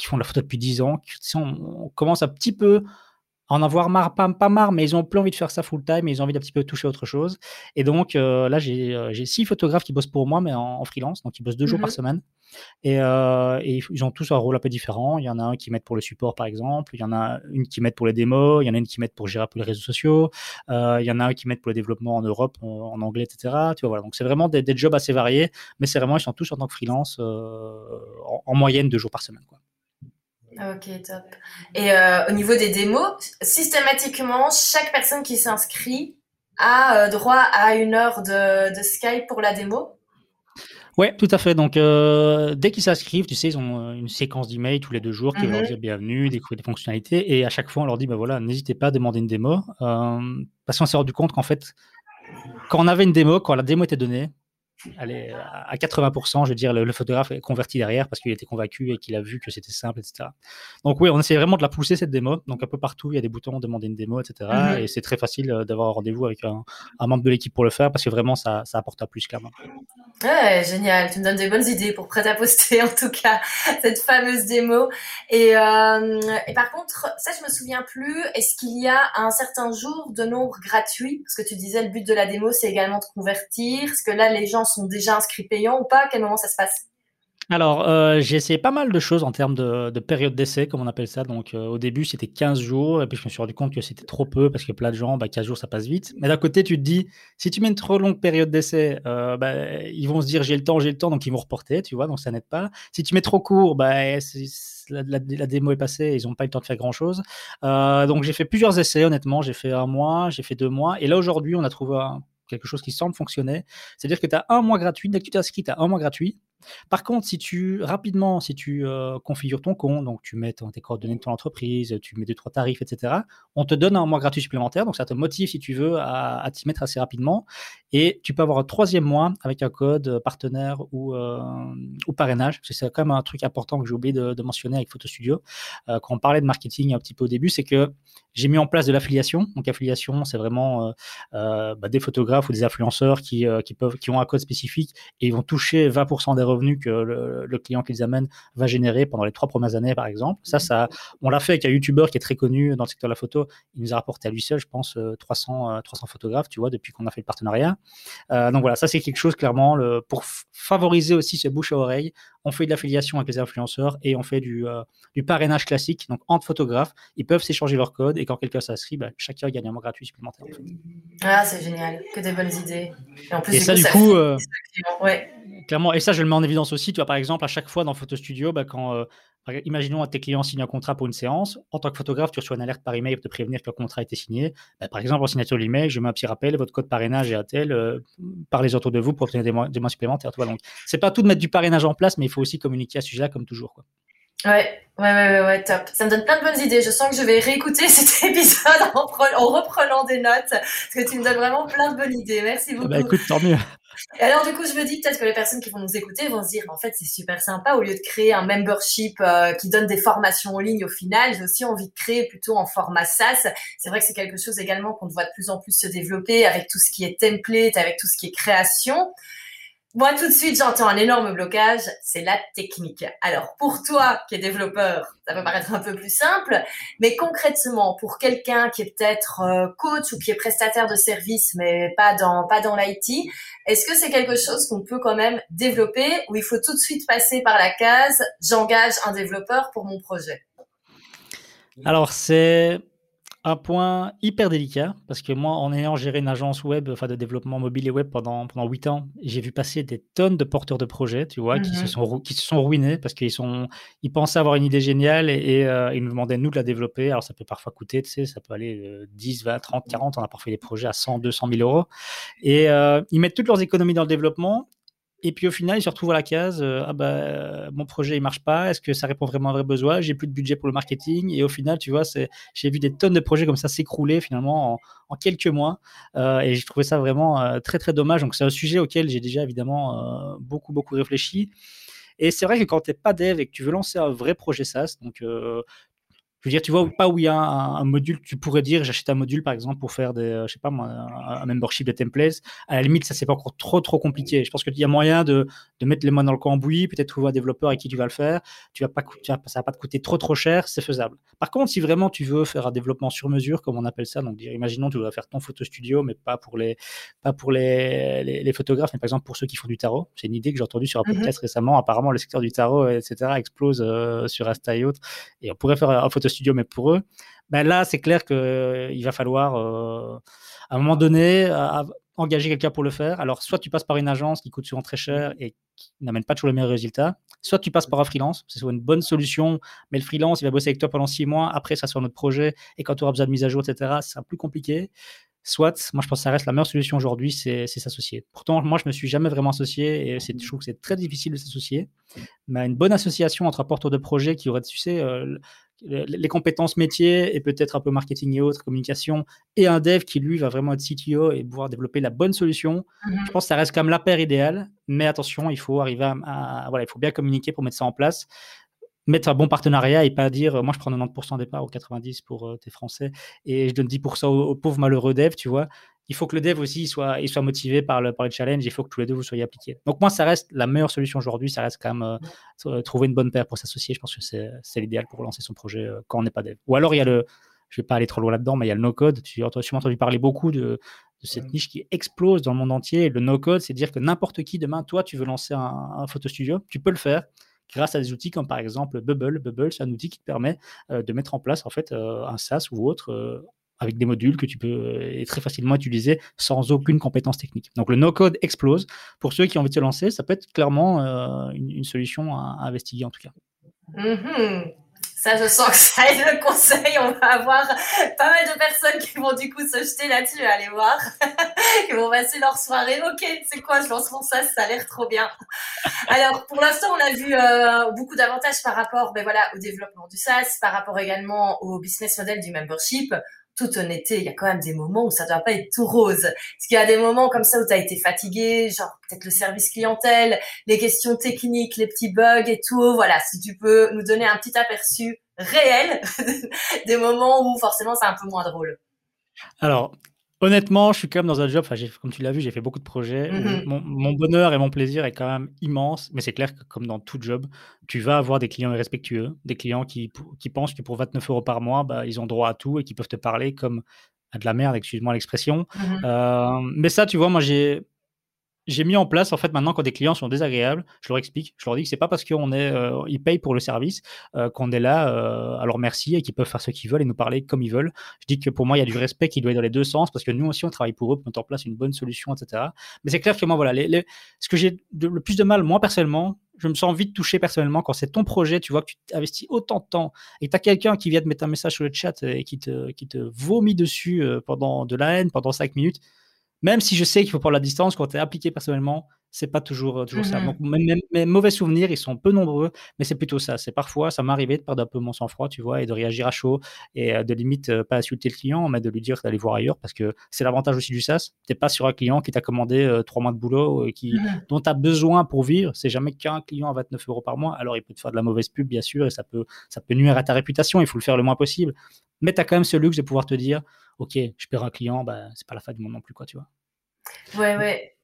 qui font de la photo depuis 10 ans, qui, on, commence un petit peu en avoir marre, pas, pas marre, mais ils ont plus envie de faire ça full time, et ils ont envie d'un petit peu toucher autre chose. Et donc euh, là, euh, j'ai six photographes qui bossent pour moi, mais en, freelance, donc ils bossent deux jours par mmh semaine. Et, euh, et, ils ont tous un rôle un peu différent. Il y en a un qui m'aide pour le support, par exemple. Il y en a une qui m'aide pour les démos. Il y en a une qui m'aide pour gérer les réseaux sociaux. il y en a un qui m'aide pour le développement en Europe, en, anglais, etc. Tu vois, voilà. Donc c'est vraiment des, des, jobs assez variés, mais c'est vraiment, ils sont tous en tant que freelance en, en, moyenne deux jours par semaine. Quoi. Ok, top. Et euh, au niveau des démos, systématiquement, chaque personne qui s'inscrit a euh, droit à une heure de, de, Skype pour la démo? Ouais, tout à fait. Donc, euh, dès qu'ils s'inscrivent, tu sais, ils ont une séquence d'emails tous les deux jours qui leur mhm. dit bienvenue, découvrir des fonctionnalités. Et à chaque fois, on leur dit, ben voilà, n'hésitez pas à demander une démo. parce qu'on s'est rendu compte qu'en fait, quand on avait une démo, quand la démo était donnée, allez, à 80%, je veux dire, le, photographe est converti derrière parce qu'il était convaincu et qu'il a vu que c'était simple, etc. Donc oui, on essaie vraiment de la pousser cette démo. Donc un peu partout, il y a des boutons demander une démo, etc. Mhm. Et c'est très facile euh, d'avoir un rendez-vous avec un, membre de l'équipe pour le faire parce que vraiment ça, ça apporte à plus clairement. Ouais, génial. Tu me donnes des bonnes idées pour prêt à poster en tout cas cette fameuse démo. Et, euh, et par contre, ça je me souviens plus. Est-ce qu'il y a un certain jour de nombre gratuit? Parce que tu disais le but de la démo c'est également de convertir. Est-ce que là les gens sont déjà inscrits payants ou pas? À quel moment ça se passe? Alors, euh, j'ai essayé pas mal de choses en termes de, période d'essai, comme on appelle ça. Donc, euh, au début, c'était 15 jours, et puis je me suis rendu compte que c'était trop peu, parce que plein de gens, bah, 15 jours, ça passe vite. Mais d'un côté, tu te dis, si tu mets une trop longue période d'essai, euh, bah, ils vont se dire, j'ai le temps, j'ai le temps, donc ils vont reporter, tu vois, donc ça n'aide pas. Si tu mets trop court, bah, la, la, démo est passée, ils n'ont pas eu le temps de faire grand-chose. donc, j'ai fait plusieurs essais, honnêtement. J'ai fait un mois, j'ai fait deux mois, et là, aujourd'hui, on a trouvé un quelque chose qui semble fonctionner. C'est-à-dire que tu as un mois gratuit, dès que tu t'inscris, tu as un mois gratuit. Par contre, si tu rapidement, si tu euh, configures ton compte, donc tu mets tes coordonnées de ton entreprise, tu mets deux trois tarifs, etc. On te donne un mois gratuit supplémentaire, donc ça te motive si tu veux à, t'y mettre assez rapidement. Et tu peux avoir un troisième mois avec un code partenaire ou, ou parrainage. C'est quand même un truc important que j'ai oublié de, mentionner avec Photo Studio. quand on parlait de marketing un petit peu au début, c'est que j'ai mis en place de l'affiliation. Donc, affiliation, c'est vraiment bah, des photographes ou des influenceurs qui, qui, peuvent, qui ont un code spécifique et ils vont toucher 20% des revenus que le, client qu'ils amènent va générer pendant les trois premières années, par exemple. Ça, ça, on l'a fait avec un YouTuber qui est très connu dans le secteur de la photo. Il nous a rapporté à lui seul, je pense, 300, 300 euh, photographes, tu vois, depuis qu'on a fait le partenariat. Euh, donc voilà, ça, c'est quelque chose, clairement, pour favoriser aussi ce bouche à oreille. On fait de l'affiliation avec les influenceurs et on fait du, euh, du parrainage classique. Donc, entre photographes, ils peuvent s'échanger leur code et quand quelqu'un s'inscrit, bah, chacun gagne un mois gratuit supplémentaire. Ah, c'est génial. Que des bonnes idées. Et, en plus, ça, du coup, ouais. clairement, et ça, je le mets en évidence aussi. Tu vois, par exemple, à chaque fois dans Photo Studio, bah, quand Imaginons un tes clients signe un contrat pour une séance. En tant que photographe, tu reçois une alerte par email pour te prévenir que le contrat a été signé. Bah, par exemple, en signature de l'email, je mets un petit rappel, votre code parrainage est à tel, euh, parlez autour de vous pour obtenir des mois, des mois supplémentaires. Donc, c'est pas tout de mettre du parrainage en place, mais il faut aussi communiquer à ce sujet-là, comme toujours. Quoi. Ouais, ouais, ouais, ouais, top. Ça me donne plein de bonnes idées. Je sens que je vais réécouter cet épisode en, en reprenant des notes, parce que tu me donnes vraiment plein de bonnes idées. Merci beaucoup. Bah écoute, tant mieux. Et alors, du coup, je me dis peut-être que les personnes qui vont nous écouter vont se dire, en fait, c'est super sympa. Au lieu de créer un membership euh, qui donne des formations en ligne, au final, j'ai aussi envie de créer plutôt en format SaaS. C'est vrai que c'est quelque chose également qu'on voit de plus en plus se développer avec tout ce qui est template, avec tout ce qui est création. Moi, tout de suite, j'entends un énorme blocage, c'est la technique. Alors, pour toi qui es développeur, ça peut paraître un peu plus simple, mais concrètement, pour quelqu'un qui est peut-être euh, coach ou qui est prestataire de service, mais pas dans pas dans l'IT, est-ce que c'est quelque chose qu'on peut quand même développer ou il faut tout de suite passer par la case j'engage un développeur pour mon projet? Alors, c'est un point hyper délicat, parce que moi, en ayant géré une agence web, enfin de développement mobile et web pendant, pendant 8 ans, j'ai vu passer des tonnes de porteurs de projets, tu vois, qui, se mhm. sont, qui se sont ruinés parce qu'ils sont, ils pensaient avoir une idée géniale et, euh, ils nous demandaient, nous, de la développer. Alors, ça peut parfois coûter, tu sais, ça peut aller 10, 20, 30, 40. On a parfois des projets à 100, 200 000 euros. Et euh, ils mettent toutes leurs économies dans le développement et puis au final, ils se retrouvent à la case euh, ah bah, mon projet il marche pas, est-ce que ça répond vraiment à un vrai besoin? J'ai plus de budget pour le marketing. Et au final, tu vois, j'ai vu des tonnes de projets comme ça s'écrouler finalement en, quelques mois. Euh, et j'ai trouvé ça vraiment euh, très très dommage. Donc c'est un sujet auquel j'ai déjà évidemment beaucoup beaucoup réfléchi. Et c'est vrai que quand tu n'es pas dev et que tu veux lancer un vrai projet SaaS, donc je veux dire, tu vois pas où il y a un, module, tu pourrais dire, j'achète un module par exemple pour faire des, euh, je sais pas moi, un, membership de templates. À la limite, ça c'est pas encore trop trop compliqué. Je pense qu'il y a moyen de, de mettre les mains dans le cambouis, peut-être trouver un développeur avec qui tu vas le faire. Tu vas pas, tu vas, ça va pas te coûter trop trop cher, c'est faisable. Par contre, si vraiment tu veux faire un développement sur mesure, comme on appelle ça, donc dire, imaginons tu dois faire ton photo studio, mais pas pour les, pas pour les, les, photographes, mais par exemple pour ceux qui font du tarot. C'est une idée que j'ai entendue sur un mm-hmm. podcast récemment. Apparemment, le secteur du tarot, etc., explose euh, sur Insta et autres. Et on pourrait faire un photo studio, mais pour eux, ben là, c'est clair qu'il euh, va falloir, euh, à un moment donné, engager quelqu'un pour le faire. Alors, soit tu passes par une agence qui coûte souvent très cher et qui n'amène pas toujours les meilleurs résultats, soit tu passes par un freelance, c'est soit une bonne solution, mais le freelance, il va bosser avec toi pendant six mois, après, ça sera notre projet, et quand tu auras besoin de mise à jour, etc., c'est sera plus compliqué. Soit, moi je pense que ça reste la meilleure solution aujourd'hui, c'est s'associer. Pourtant, moi je me suis jamais vraiment associé et je trouve que c'est très difficile de s'associer. Mais une bonne association entre un porteur de projet qui aurait, tu sais, euh, les compétences métiers et peut-être un peu marketing et autres, communication, et un dev qui lui va vraiment être CTO et pouvoir développer la bonne solution. Mmh je pense que ça reste comme la paire idéale, mais attention, il faut arriver à, voilà, il faut bien communiquer pour mettre ça en place mettre un bon partenariat et pas dire moi je prends 90% des parts ou 90 pour euh, tes français et je donne 10% aux, pauvres malheureux devs, tu vois. Il faut que le dev aussi soit, il soit motivé par le, par le challenge, il faut que tous les deux vous soyez appliqués. Donc moi ça reste la meilleure solution aujourd'hui, ça reste quand même euh, euh, trouver une bonne paire pour s'associer, je pense que c'est l'idéal pour lancer son projet quand on n'est pas dev. Ou alors il y a le, je vais pas aller trop loin là-dedans, mais il y a le no-code, tu as sûrement entendu parler beaucoup de, de cette niche qui explose dans le monde entier. Le no-code, c'est dire que n'importe qui demain, toi, tu veux lancer un, un photo studio, tu peux le faire grâce à des outils comme par exemple Bubble. Bubble, c'est un outil qui te permet euh, de mettre en place en fait euh, un SaaS ou autre euh, avec des modules que tu peux très facilement utiliser sans aucune compétence technique. Donc le no-code explose. Pour ceux qui ont envie de se lancer, ça peut être clairement une, solution à, investiguer en tout cas. Mm-hmm. Ça, je sens que ça aide le conseil. On va avoir pas mal de personnes qui vont du coup se jeter là-dessus, aller voir, qui vont passer leur soirée. Ok, c'est quoi, je lance mon SaaS, ça a l'air trop bien. Alors, pour l'instant, on a vu euh, beaucoup d'avantages par rapport, ben voilà, au développement du SaaS, par rapport également au business model du membership toute honnêteté, il y a quand même des moments où ça doit pas être tout rose. Est-ce qu'il y a des moments comme ça où tu as été fatigué, genre peut-être le service clientèle, les questions techniques, les petits bugs et tout. Voilà, si tu peux nous donner un petit aperçu réel des moments où forcément c'est un peu moins drôle. Alors, Honnêtement, je suis quand même dans un job, enfin, comme tu l'as vu, j'ai fait beaucoup de projets. Mmh mon, bonheur et mon plaisir est quand même immense, mais c'est clair que comme dans tout job, tu vas avoir des clients irrespectueux, des clients qui, qui pensent que pour 29 euros par mois, bah, ils ont droit à tout et qui peuvent te parler comme à de la merde, excuse-moi l'expression. Mmh euh, mais ça, tu vois, moi, j'ai j'ai mis en place, en fait, maintenant, quand des clients sont désagréables, je leur explique, je leur dis que c'est pas parce qu'on est, euh, payent pour le service euh, qu'on est là euh, à leur merci et qu'ils peuvent faire ce qu'ils veulent et nous parler comme ils veulent. Je dis que pour moi, il y a du respect qui doit être dans les deux sens parce que nous aussi, on travaille pour eux pour mettre en place une bonne solution, etc. Mais c'est clair que moi, voilà, ce que j'ai le plus de mal, moi, personnellement, je me sens vite touché personnellement quand c'est ton projet, tu vois que tu investis autant de temps et tu as quelqu'un qui vient te mettre un message sur le chat et qui te, qui te vomit dessus pendant de la haine pendant cinq minutes même si je sais qu'il faut prendre la distance, quand tu es appliqué personnellement, c'est pas toujours, euh, toujours ça. Donc, mes, mauvais souvenirs, ils sont peu nombreux, mais c'est plutôt ça. C'est parfois, ça m'est arrivé de perdre un peu mon sang-froid, tu vois, et de réagir à chaud, et euh, de limite euh, pas insulter le client, mais de lui dire d'aller voir ailleurs, parce que c'est l'avantage aussi du SaaS. Tu pas sur un client qui t'a commandé trois mois de boulot, et qui, mmh dont tu as besoin pour vivre. C'est jamais qu'un client à 29 euros par mois. Alors, il peut te faire de la mauvaise pub, bien sûr, et ça peut, ça peut nuire à ta réputation. Il faut le faire le moins possible. Mais tu as quand même ce luxe de pouvoir te dire, OK, je perds un client, bah, c'est pas la fin du monde non plus, quoi, tu vois. Ouais, ouais.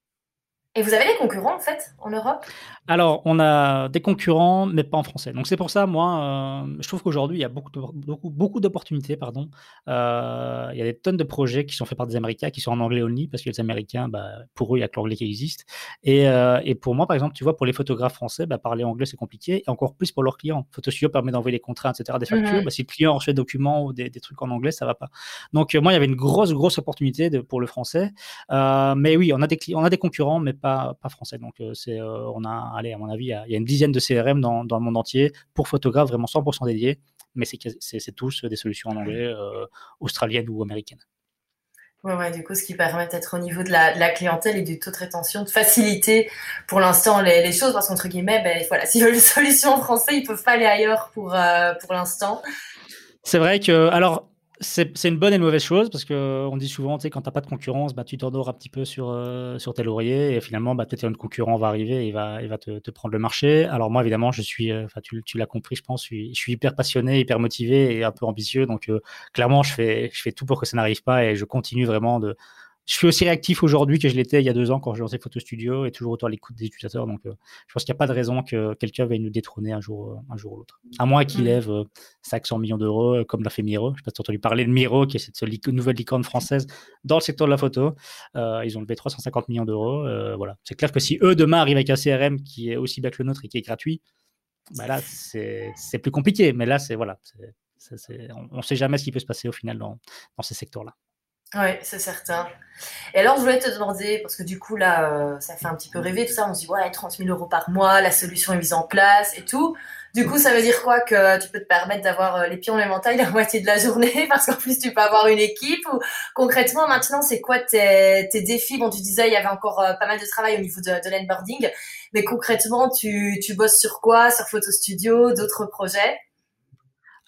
Et vous avez des concurrents en fait en Europe? Alors, on a des concurrents, mais pas en français. Donc c'est pour ça, moi, euh, je trouve qu'aujourd'hui, il y a beaucoup, beaucoup, beaucoup d'opportunités. Pardon. Euh, il y a des tonnes de projets qui sont faits par des Américains, qui sont en anglais only, parce que les Américains, bah, pour eux, il n'y a que l'anglais qui existe. Et, euh, et, pour moi, par exemple, tu vois, pour les photographes français, bah, parler anglais, c'est compliqué, et encore plus pour leurs clients. Photostudio permet d'envoyer les contrats, etc., des factures. Mmh bah, si le client reçoit des documents ou des, des, trucs en anglais, ça va pas. Donc moi, il y avait une grosse, grosse opportunité de, pour le français. mais oui, on a des, on a des concurrents, mais pas pas, français. Donc, euh, c'est, euh, on a, allez, à mon avis, il y, a, une dizaine de CRM dans, dans, le monde entier pour photographes vraiment 100% dédiés, mais c'est, c'est, tous des solutions en anglais, euh, australiennes ou américaines. Ouais, ouais, du coup, ce qui permet d'être au niveau de la, la, clientèle et du taux de rétention, de faciliter pour l'instant les, les choses, parce qu'entre guillemets, ben, voilà, s'ils veulent une solution en français, ils peuvent pas aller ailleurs pour, pour l'instant. C'est vrai que, alors, c'est une bonne et mauvaise chose parce qu'on dit souvent, tu sais, quand tu n'as pas de concurrence, bah, tu t'endors un petit peu sur, euh, sur tes lauriers et finalement, bah, peut-être un concurrent va arriver et il va, il va te, te, prendre le marché. Alors moi, évidemment, je suis, euh, enfin, tu, tu l'as compris, je pense, je suis, je suis, hyper passionné, hyper motivé et un peu ambitieux. Donc, euh, clairement, je fais, je fais tout pour que ça n'arrive pas et je continue vraiment de, je suis aussi réactif aujourd'hui que je l'étais il y a deux ans quand j'ai lancé Photo Studio et toujours autant à l'écoute des utilisateurs. Donc, euh, je pense qu'il n'y a pas de raison que quelqu'un veuille nous détrôner un jour, euh, un jour ou l'autre. À moins qu'il lève 500 euh, millions d'euros, comme l'a fait Miro. Je ne sais pas si tu as entendu parler de Miro, qui est cette nouvelle licorne française dans le secteur de la photo. ils ont levé 350 millions d'euros. voilà. C'est clair que si eux, demain, arrivent avec un CRM qui est aussi bien que le nôtre et qui est gratuit, bah là, c'est plus compliqué. Mais là, c'est voilà. on ne sait jamais ce qui peut se passer au final dans, dans ces secteurs-là. Oui, c'est certain. Et alors, je voulais te demander, parce que du coup, là, euh, ça fait un petit peu rêver tout ça. On se dit, ouais, 30 000 euros par mois, la solution est mise en place et tout. Du coup, ça veut dire quoi Que tu peux te permettre d'avoir euh, les pieds en éventail la moitié de la journée, parce qu'en plus, tu peux avoir une équipe. Ou concrètement, maintenant, c'est quoi tes, défis? Bon, tu disais, il y avait encore euh, pas mal de travail au niveau de, de. Mais concrètement, tu bosses sur quoi? Sur Photo Studio, d'autres projets?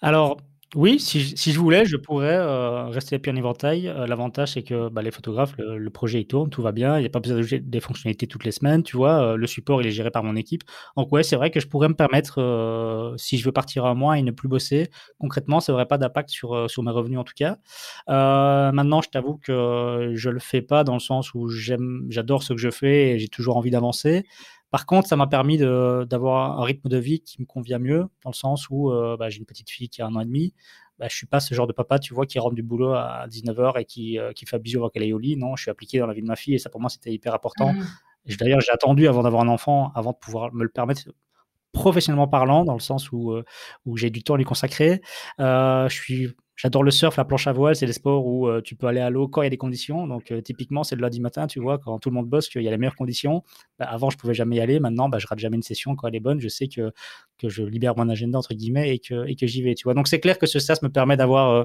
Alors, oui, si je si je voulais, je pourrais, euh, rester les pieds en éventail. Euh, l'avantage, c'est que, bah, les photographes, le projet, il tourne, tout va bien. Il n'y a pas besoin d'ajouter des fonctionnalités toutes les semaines, tu vois? Euh, le support, il est géré par mon équipe. Donc ouais, c'est vrai que je pourrais me permettre, si je veux partir un mois et ne plus bosser, concrètement, ça aurait pas d'impact sur, sur mes revenus, en tout cas. maintenant, je t'avoue que je le fais pas dans le sens où j'adore ce que je fais et j'ai toujours envie d'avancer. Par contre, ça m'a permis d'avoir un rythme de vie qui me convient mieux, dans le sens où euh, bah, j'ai une petite fille qui a un an et demi. Bah, je suis pas ce genre de papa, tu vois, qui rentre du boulot à 19h et qui, euh, qui fait un bisou avant qu'elle aille au lit. Non, je suis appliqué dans la vie de ma fille et ça, pour moi, c'était hyper important. Mmh. D'ailleurs, j'ai attendu avant d'avoir un enfant, avant de pouvoir me le permettre professionnellement parlant, dans le sens où, euh, où j'ai du temps à lui consacrer. je suis J'adore le surf, la planche à voile, c'est des sports où euh, tu peux aller à l'eau quand il y a des conditions. Donc, euh, typiquement, c'est le lundi matin, tu vois, quand tout le monde bosse, qu'il y a les meilleures conditions. Bah, avant, je pouvais jamais y aller. Maintenant, bah, je rate jamais une session quand elle est bonne. Je sais que, je libère mon agenda, entre guillemets, et que, et que j'y vais, tu vois. Donc, c'est clair que ce SAS me permet d'avoir euh,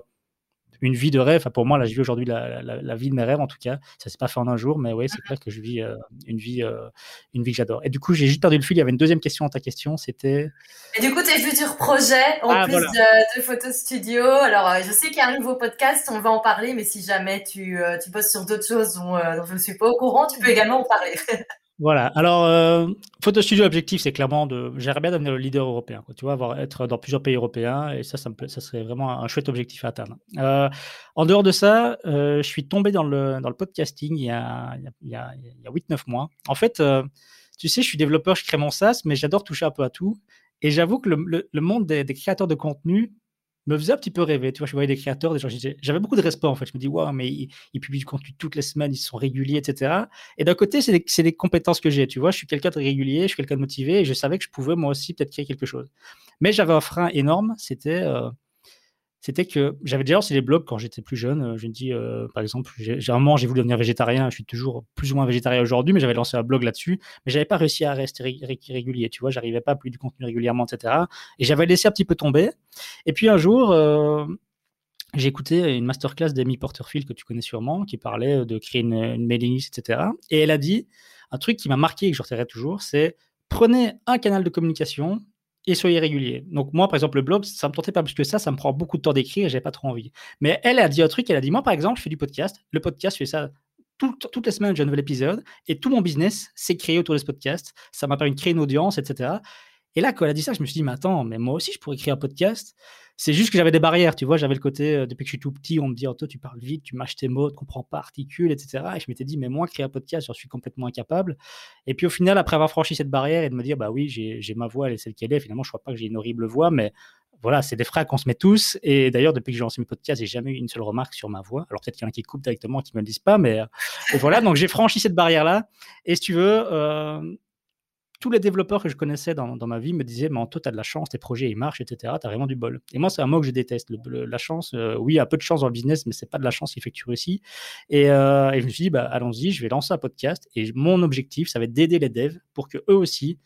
une vie de rêve. Enfin, pour moi, là, je vis aujourd'hui la, vie de mes rêves, en tout cas. Ça s'est pas fait en un jour, mais oui, c'est clair que je vis une vie, une vie que j'adore. Et du coup, j'ai juste perdu le fil. Il y avait une deuxième question dans ta question. C'était. Et du coup, tes futurs projets en ah, plus de, de Photo Studio. Alors, je sais qu'il y a un nouveau podcast, on va en parler, mais si jamais tu, tu bosses sur d'autres choses dont, dont je ne suis pas au courant, tu peux également en parler. Voilà. Alors, euh, Photo Studio, objectif, c'est clairement de. J'aimerais bien devenir le leader européen. Quoi. Tu vois, avoir, être dans plusieurs pays européens. Et ça, ça, serait vraiment un chouette objectif à atteindre. Euh, en dehors de ça, euh, je suis tombé dans le, dans le podcasting il y a, a, a 8-9 mois. En fait, euh, tu sais, je suis développeur, je crée mon SaaS, mais j'adore toucher un peu à tout. Et j'avoue que le, le, monde des, des, créateurs de contenu me faisait un petit peu rêver. Tu vois, je voyais des créateurs, des gens, j'avais beaucoup de respect en fait. Je me dis, waouh, mais ils, publient du contenu toutes les semaines, ils sont réguliers, etc. Et d'un côté, c'est des, des, compétences que j'ai. Tu vois, je suis quelqu'un de régulier, je suis quelqu'un de motivé et je savais que je pouvais moi aussi peut-être créer quelque chose. Mais j'avais un frein énorme, c'était euh, c'était que j'avais déjà lancé des blogs quand j'étais plus jeune. Euh, je me dis, euh, par exemple, j'ai un moment, j'ai voulu devenir végétarien. Je suis toujours plus ou moins végétarien aujourd'hui, mais j'avais lancé un blog là-dessus. Mais j'avais pas réussi à rester régulier. Tu vois, j'arrivais pas à publier du contenu régulièrement, etc. Et j'avais laissé un petit peu tomber. Et puis un jour, euh, j'ai écouté une masterclass d'Amy Porterfield que tu connais sûrement, qui parlait de créer une, une mailing list, etc. Et elle a dit un truc qui m'a marqué et que je retiendrai toujours, c'est prenez un canal de communication et soyez régulier. Donc moi, par exemple, le blog, ça me tentait pas plus que ça, ça me prend beaucoup de temps d'écrire j'avais pas trop envie. Mais elle a dit un truc, elle a dit, moi, par exemple, je fais du podcast. Le podcast, je fais ça toutes les semaines, j'ai un nouvel épisode et tout mon business s'est créé autour de ce podcast. Ça m'a permis de créer une audience, etc. Et là, quand elle a dit ça, je me suis dit, mais attends, mais moi aussi, je pourrais créer un podcast. C'est juste que j'avais des barrières, tu vois. J'avais le côté, euh, depuis que je suis tout petit, on me dit, oh, toi, tu parles vite, tu mâches tes mots, tu comprends pas, articule, etc. Et je m'étais dit, mais moi, créer un podcast, j'en suis complètement incapable. Et puis, au final, après avoir franchi cette barrière et de me dire, bah oui, j'ai ma voix, elle est celle qu'elle est, finalement, je crois pas que j'ai une horrible voix, mais voilà, c'est des freins qu'on se met tous. Et d'ailleurs, depuis que j'ai lancé mes podcasts, j'ai jamais eu une seule remarque sur ma voix. Alors peut-être qu'il y en a qui coupent directement, qui me le disent pas, mais euh, voilà. Donc j'ai franchi cette barrière-là. Et si tu veux, euh, tous les développeurs que je connaissais dans, ma vie me disaient Mais toi, tu as de la chance, tes projets ils marchent, etc. Tu as vraiment du bol. Et moi, c'est un mot que je déteste. la chance, euh, oui, un peu de chance dans le business, mais c'est pas de la chance qui fait tu réussis. Et, euh, et je me suis dit bah, Allons-y, je vais lancer un podcast. Et mon objectif, ça va être d'aider les devs pour que eux aussi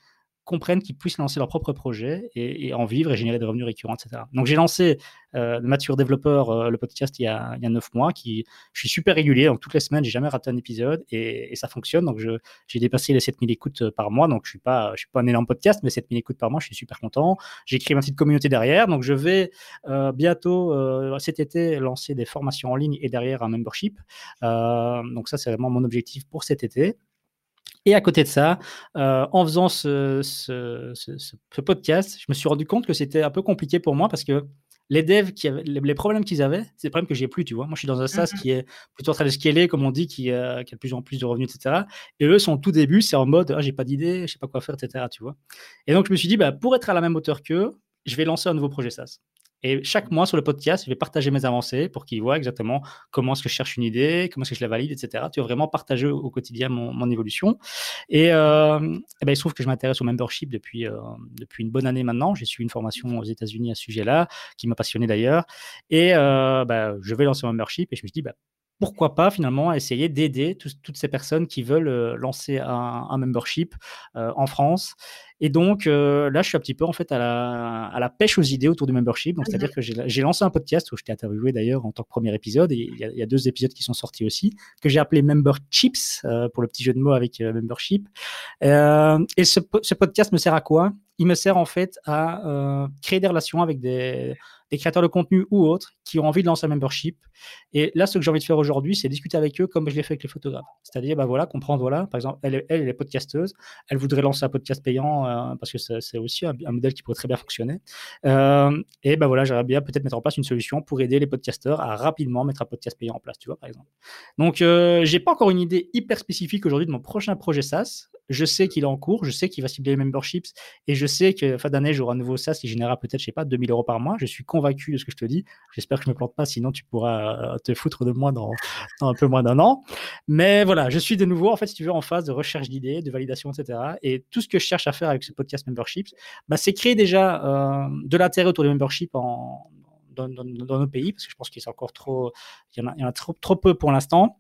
comprennent qu'ils puissent lancer leur propre projet et, en vivre et générer des revenus récurrents, etc. Donc j'ai lancé euh, Mature Développeur, euh, le podcast, il y, a, il mois. Qui, je suis super régulier, donc toutes les semaines, j'ai jamais raté un épisode et, ça fonctionne. Donc j'ai dépassé les 7000 écoutes euh, par mois, donc je suis suis pas un énorme podcast, mais 7000 écoutes par mois, je suis super content. J'ai créé ma petite communauté derrière, donc je vais euh, bientôt cet été lancer des formations en ligne et derrière un membership. donc ça, c'est vraiment mon objectif pour cet été. Et à côté de ça, euh, en faisant ce, podcast, je me suis rendu compte que c'était un peu compliqué pour moi parce que les devs, qui avaient, les, problèmes qu'ils avaient, c'est des problèmes que j'ai plus, tu vois. Moi, je suis dans un SaaS mmh qui est plutôt en train de scaler, comme on dit, qui, euh, qui, a de plus en plus de revenus, etc. Et eux, sont au tout début, c'est en mode, ah, j'ai pas d'idée, je sais pas quoi faire, etc., tu vois. Et donc, je me suis dit, bah, pour être à la même hauteur qu'eux, je vais lancer un nouveau projet SaaS. Et chaque mois sur le podcast, je vais partager mes avancées pour qu'ils voient exactement comment est-ce que je cherche une idée, comment est-ce que je la valide, etc. Tu vas vraiment partager au, quotidien mon, évolution. Et, euh, eh ben, il se trouve que je m'intéresse au membership depuis, euh, depuis une bonne année maintenant. J'ai suivi une formation aux États-Unis à ce sujet-là, qui m'a passionné d'ailleurs. Et euh, bah, je vais lancer un membership et je me suis dit, bah, pourquoi pas finalement essayer d'aider toutes ces personnes qui veulent lancer un, un membership en France et donc euh, là, je suis un petit peu en fait à la, à la pêche aux idées autour du membership. Donc, c'est-à-dire que j'ai lancé un podcast où je t'ai interviewé d'ailleurs en tant que premier épisode. Et il y, a, deux épisodes qui sont sortis aussi, que j'ai appelé Member Chips euh, pour le petit jeu de mots avec euh, membership. et ce, ce, podcast me sert à quoi? Il me sert en fait à créer des relations avec des des créateurs de contenu ou autres qui ont envie de lancer un membership. Et là, ce que j'ai envie de faire aujourd'hui, c'est discuter avec eux comme je l'ai fait avec les photographes. C'est-à-dire, bah voilà, comprendre, voilà, par exemple, elle, elle, est podcasteuse, elle voudrait lancer un podcast payant euh, parce que c'est aussi un, modèle qui pourrait très bien fonctionner. Euh, et ben voilà, j'aimerais bien peut-être mettre en place une solution pour aider les podcasteurs à rapidement mettre un podcast payant en place, tu vois, par exemple. Donc, euh, j'ai pas encore une idée hyper spécifique aujourd'hui de mon prochain projet SaaS. Je sais qu'il est en cours, je sais qu'il va cibler les memberships et je sais que fin d'année, j'aurai un nouveau SaaS qui générera peut-être, je sais pas, 2000 euros par mois. Je suis convaincu de ce que je te dis. J'espère que je me plante pas, sinon tu pourras euh, te foutre de moi dans, un peu moins d'un an. Mais voilà, je suis de nouveau, en fait, si tu veux, en phase de recherche d'idées, de validation, etc. Et tout ce que je cherche à faire avec ce podcast memberships, bah, c'est créer déjà euh, de l'intérêt autour des memberships dans, nos pays, parce que je pense qu'il y en a, trop peu pour l'instant.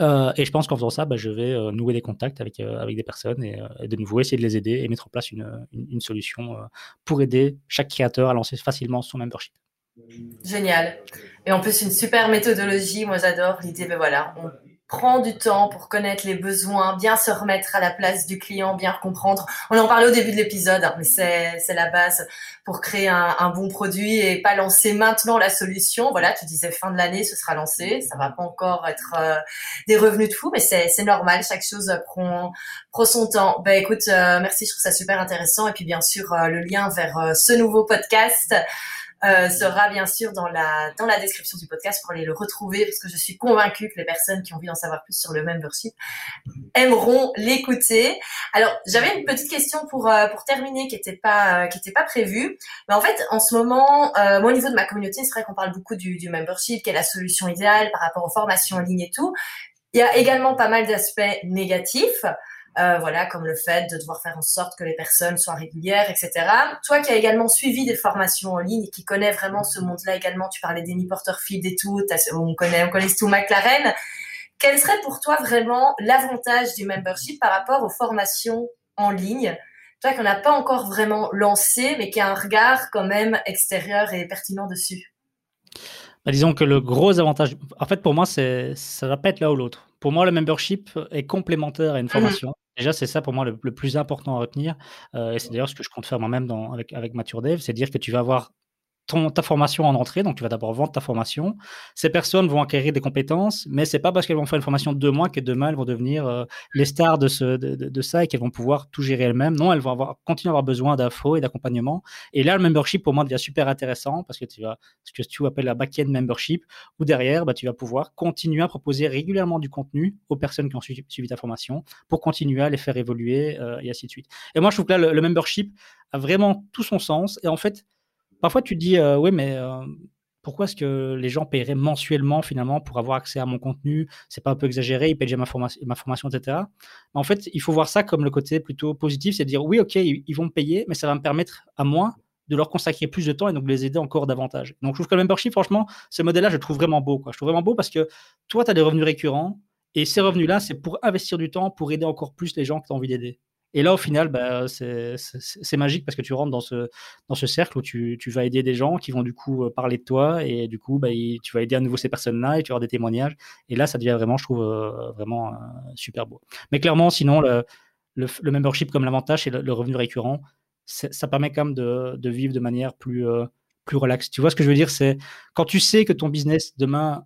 Euh, et je pense qu'en faisant ça, bah, je vais nouer des contacts avec, avec des personnes et, de nouveau essayer de les aider et mettre en place une, une, solution pour aider chaque créateur à lancer facilement son membership. Génial. Et en plus, une super méthodologie. Moi, j'adore l'idée, voilà, prend du temps pour connaître les besoins, bien se remettre à la place du client, bien comprendre. On en parlait au début de l'épisode, hein, mais c'est la base pour créer un, un, bon produit et pas lancer maintenant la solution. Voilà, tu disais fin de l'année, ce sera lancé. Ça va pas encore être euh, des revenus de fou, mais c'est normal. Chaque chose prend, prend son temps. Ben écoute, euh, merci, je trouve ça super intéressant. Et puis bien sûr, euh, le lien vers ce nouveau podcast. Euh, sera bien sûr dans la dans la description du podcast pour aller le retrouver parce que je suis convaincue que les personnes qui ont envie d'en savoir plus sur le membership aimeront l'écouter. Alors j'avais une petite question pour euh, pour terminer qui était pas euh, qui était pas prévue. Mais en fait en ce moment, moi au niveau de ma communauté, c'est vrai qu'on parle beaucoup du, du membership, qui est la solution idéale par rapport aux formations en ligne et tout. Il y a également pas mal d'aspects négatifs. Euh, voilà, comme le fait de devoir faire en sorte que les personnes soient régulières, etc. Toi qui as également suivi des formations en ligne et qui connais vraiment ce monde-là également, tu parlais d'Amy Porterfield et tout, on connaît, on connaît tout McLaren. Quel serait pour toi vraiment l'avantage du membership par rapport aux formations en ligne? Toi qu'on n'a pas encore vraiment lancé, mais qui a un regard quand même extérieur et pertinent dessus. Bah, disons que le gros avantage, en fait, pour moi, c'est ça va pas être l'un ou l'autre. Pour moi, le membership est complémentaire à une mmh formation. Déjà, c'est ça pour moi le, plus important à retenir. Euh, et c'est d'ailleurs ce que je compte faire moi-même avec, avec Mature Dev, c'est dire que tu vas avoir ton, ta formation en entrée, donc tu vas d'abord vendre ta formation. Ces personnes vont acquérir des compétences, mais c'est pas parce qu'elles vont faire une formation de deux mois que demain elles vont devenir euh, les stars de, ce, de, de, ça et qu'elles vont pouvoir tout gérer elles-mêmes. Non, elles vont avoir, continuer à avoir besoin d'infos et d'accompagnement. Et là, le membership pour moi devient super intéressant parce que tu vas ce que tu appelles la back-end membership, où derrière, bah, tu vas pouvoir continuer à proposer régulièrement du contenu aux personnes qui ont suivi, ta formation pour continuer à les faire évoluer euh, et ainsi de suite. Et moi, je trouve que là, le, le membership a vraiment tout son sens. Et en fait, Parfois, tu te dis, euh, oui, mais euh, pourquoi est-ce que les gens paieraient mensuellement finalement pour avoir accès à mon contenu? C'est pas un peu exagéré, ils paient déjà ma, ma formation, etc. en fait, il faut voir ça comme le côté plutôt positif, c'est de dire, oui, ok, ils, vont me payer, mais ça va me permettre à moi de leur consacrer plus de temps et donc de les aider encore davantage. Donc, je trouve que le membership, franchement, ce modèle-là, je le trouve vraiment beau. Je trouve vraiment beau parce que toi, tu as des revenus récurrents et ces revenus-là, c'est pour investir du temps, pour aider encore plus les gens que tu as envie d'aider. Et là, au final, bah, c'est magique parce que tu rentres dans ce, dans ce cercle où tu, tu, vas aider des gens qui vont du coup euh, parler de toi et du coup, bah, tu vas aider à nouveau ces personnes-là et tu vas avoir des témoignages. Et là, ça devient vraiment, je trouve, euh, vraiment euh, super beau. Mais clairement, sinon, le, le, membership comme l'avantage et le, revenu récurrent, ça permet quand même de, de vivre de manière plus, plus relaxe. Tu vois ce que je veux dire? C'est quand tu sais que ton business demain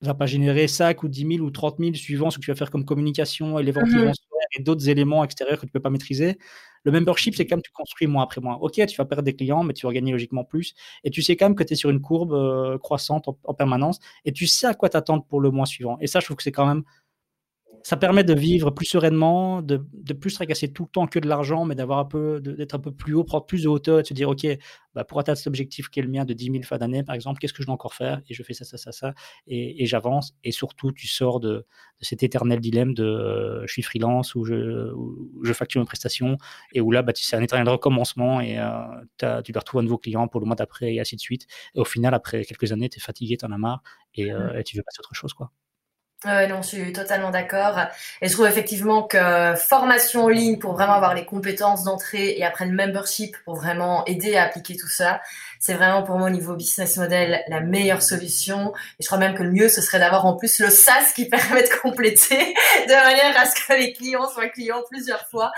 va pas générer 5 ou 10 000 ou 30 000 suivant ce que tu vas faire comme communication et mmh et d'autres éléments extérieurs que tu peux pas maîtriser. Le membership, c'est quand même tu construis mois après mois. Ok, tu vas perdre des clients, mais tu vas gagner logiquement plus. Et tu sais quand même que tu es sur une courbe euh, croissante en, permanence et tu sais à quoi t'attendre pour le mois suivant. Et ça, je trouve que c'est quand même ça permet de vivre plus sereinement, de, de plus tracasser tout le temps que de l'argent, mais d'avoir un peu, d'être un peu plus haut, prendre plus de hauteur et de se dire, OK, bah pour atteindre cet objectif qui est le mien de 10 000 fois d'année, par exemple, qu'est-ce que je dois encore faire? Et je fais ça, ça, ça, ça, et, j'avance. Et surtout, tu sors de, de cet éternel dilemme de euh, je suis freelance ou je, je facture une prestation, et où là, bah, c'est un éternel recommencement et euh, tu dois retrouver un nouveau client pour le mois d'après et ainsi de suite. Et au final, après quelques années, tu es fatigué, tu en as marre et, euh, et tu veux passer à autre chose. quoi. Ouais, non, je suis totalement d'accord. Et je trouve effectivement que formation en ligne pour vraiment avoir les compétences d'entrée et après le membership pour vraiment aider à appliquer tout ça, c'est vraiment pour moi au niveau business model la meilleure solution. Et je crois même que le mieux, ce serait d'avoir en plus le SaaS qui permet de compléter de manière à ce que les clients soient clients plusieurs fois.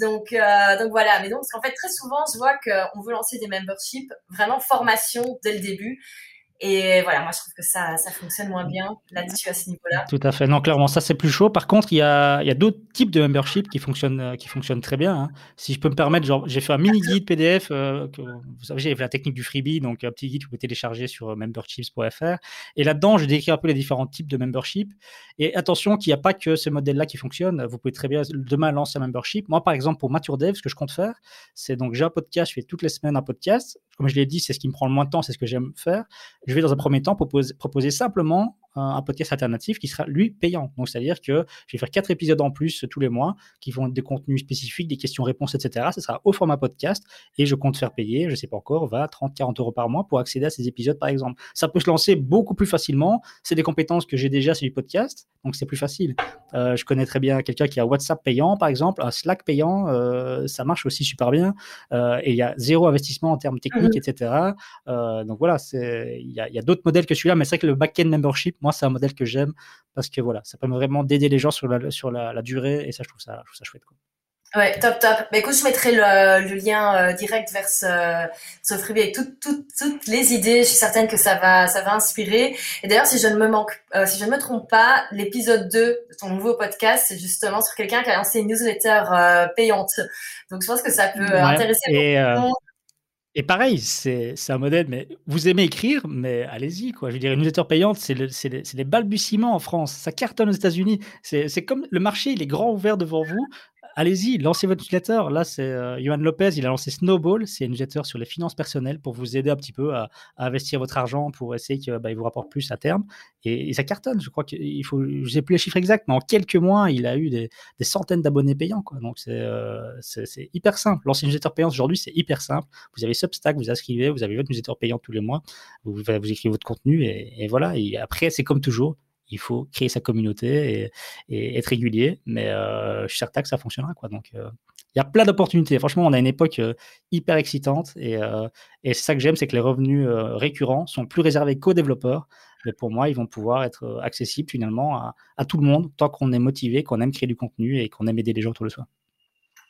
Donc, euh, donc voilà. Mais donc, parce qu'en fait, très souvent, je vois qu'on veut lancer des memberships, vraiment formation dès le début. Et voilà, moi je trouve que ça, ça fonctionne moins bien là-dessus à ce niveau-là. Tout à fait. Non, clairement, ça c'est plus chaud. Par contre, il y a, y a d'autres types de membership qui fonctionnent, euh, qui fonctionnent très bien. Hein. Si je peux me permettre, j'ai fait un mini guide PDF. Euh, vous savez, j'ai fait la technique du freebie, donc un petit guide que vous pouvez télécharger sur euh, memberships.fr. Et là-dedans, je décris un peu les différents types de membership. Et attention qu'il n'y a pas que ce modèle-là qui fonctionne. Vous pouvez très bien demain lancer un membership. Moi, par exemple, pour Mature Dev, ce que je compte faire, c'est donc j'ai un podcast, je fais toutes les semaines un podcast. Comme je l'ai dit, c'est ce qui me prend le moins de temps, c'est ce que j'aime faire. Je vais dans un premier temps proposer, simplement un podcast alternatif qui sera lui payant. Donc c'est-à-dire que je vais faire quatre épisodes en plus tous les mois qui vont être des contenus spécifiques, des questions-réponses, etc. Ce sera au format podcast et je compte faire payer, je sais pas encore, 20, 30, 40 euros par mois pour accéder à ces épisodes par exemple. Ça peut se lancer beaucoup plus facilement. C'est des compétences que j'ai déjà sur du podcast, donc c'est plus facile. Euh, je connais très bien quelqu'un qui a WhatsApp payant par exemple, un Slack payant, euh, ça marche aussi super bien euh, et il y a zéro investissement en termes techniques, mmh etc. donc voilà, il y a, y a d'autres modèles que celui-là, mais c'est vrai que le back-end membership, moi c'est un modèle que j'aime parce que voilà, ça permet vraiment d'aider les gens sur la, sur la, durée et ça, je trouve ça, je trouve ça chouette. Quoi. Ouais, top, top. Bah, écoute, je mettrai le, le lien euh, direct vers ce, ce freebie avec toutes, toutes, toutes les idées. Je suis certaine que ça va, ça va inspirer. Et d'ailleurs, si je ne me manque, euh, si je ne me trompe pas, l'épisode 2 de ton nouveau podcast, c'est justement sur quelqu'un qui a lancé une newsletter euh, payante. Donc, je pense que ça peut intéresser beaucoup. Et pareil, c'est un modèle, mais vous aimez écrire, mais allez-y, quoi. Je veux dire, une newsletter payante, c'est le, les balbutiements en France. Ça cartonne aux États-Unis. C'est comme le marché, il est grand ouvert devant vous allez-y, lancez votre newsletter. Là, c'est euh, Johan Lopez, il a lancé Snowball, c'est une newsletter sur les finances personnelles pour vous aider un petit peu à, investir votre argent pour essayer qu'il bah, vous rapporte plus à terme. Et, ça cartonne. Je crois qu'il faut, je n'ai plus les chiffres exacts, mais en quelques mois, il a eu des, centaines d'abonnés payants. Donc euh, c'est hyper simple. Lancer une newsletter payante aujourd'hui, c'est hyper simple. Vous avez Substack, vous inscrivez, vous avez votre newsletter payant tous les mois, vous, vous écrivez votre contenu et, et voilà. Et après, c'est comme toujours il faut créer sa communauté et, être régulier. Mais euh, je suis certain que ça fonctionnera. Donc, euh, il y a plein d'opportunités. Franchement, on a une époque euh, hyper excitante. Et, et c'est ça que j'aime, c'est que les revenus récurrents sont plus réservés qu'aux développeurs. Mais pour moi, ils vont pouvoir être accessibles finalement à, à tout le monde, tant qu'on est motivé, qu'on aime créer du contenu et qu'on aime aider les gens autour de soi.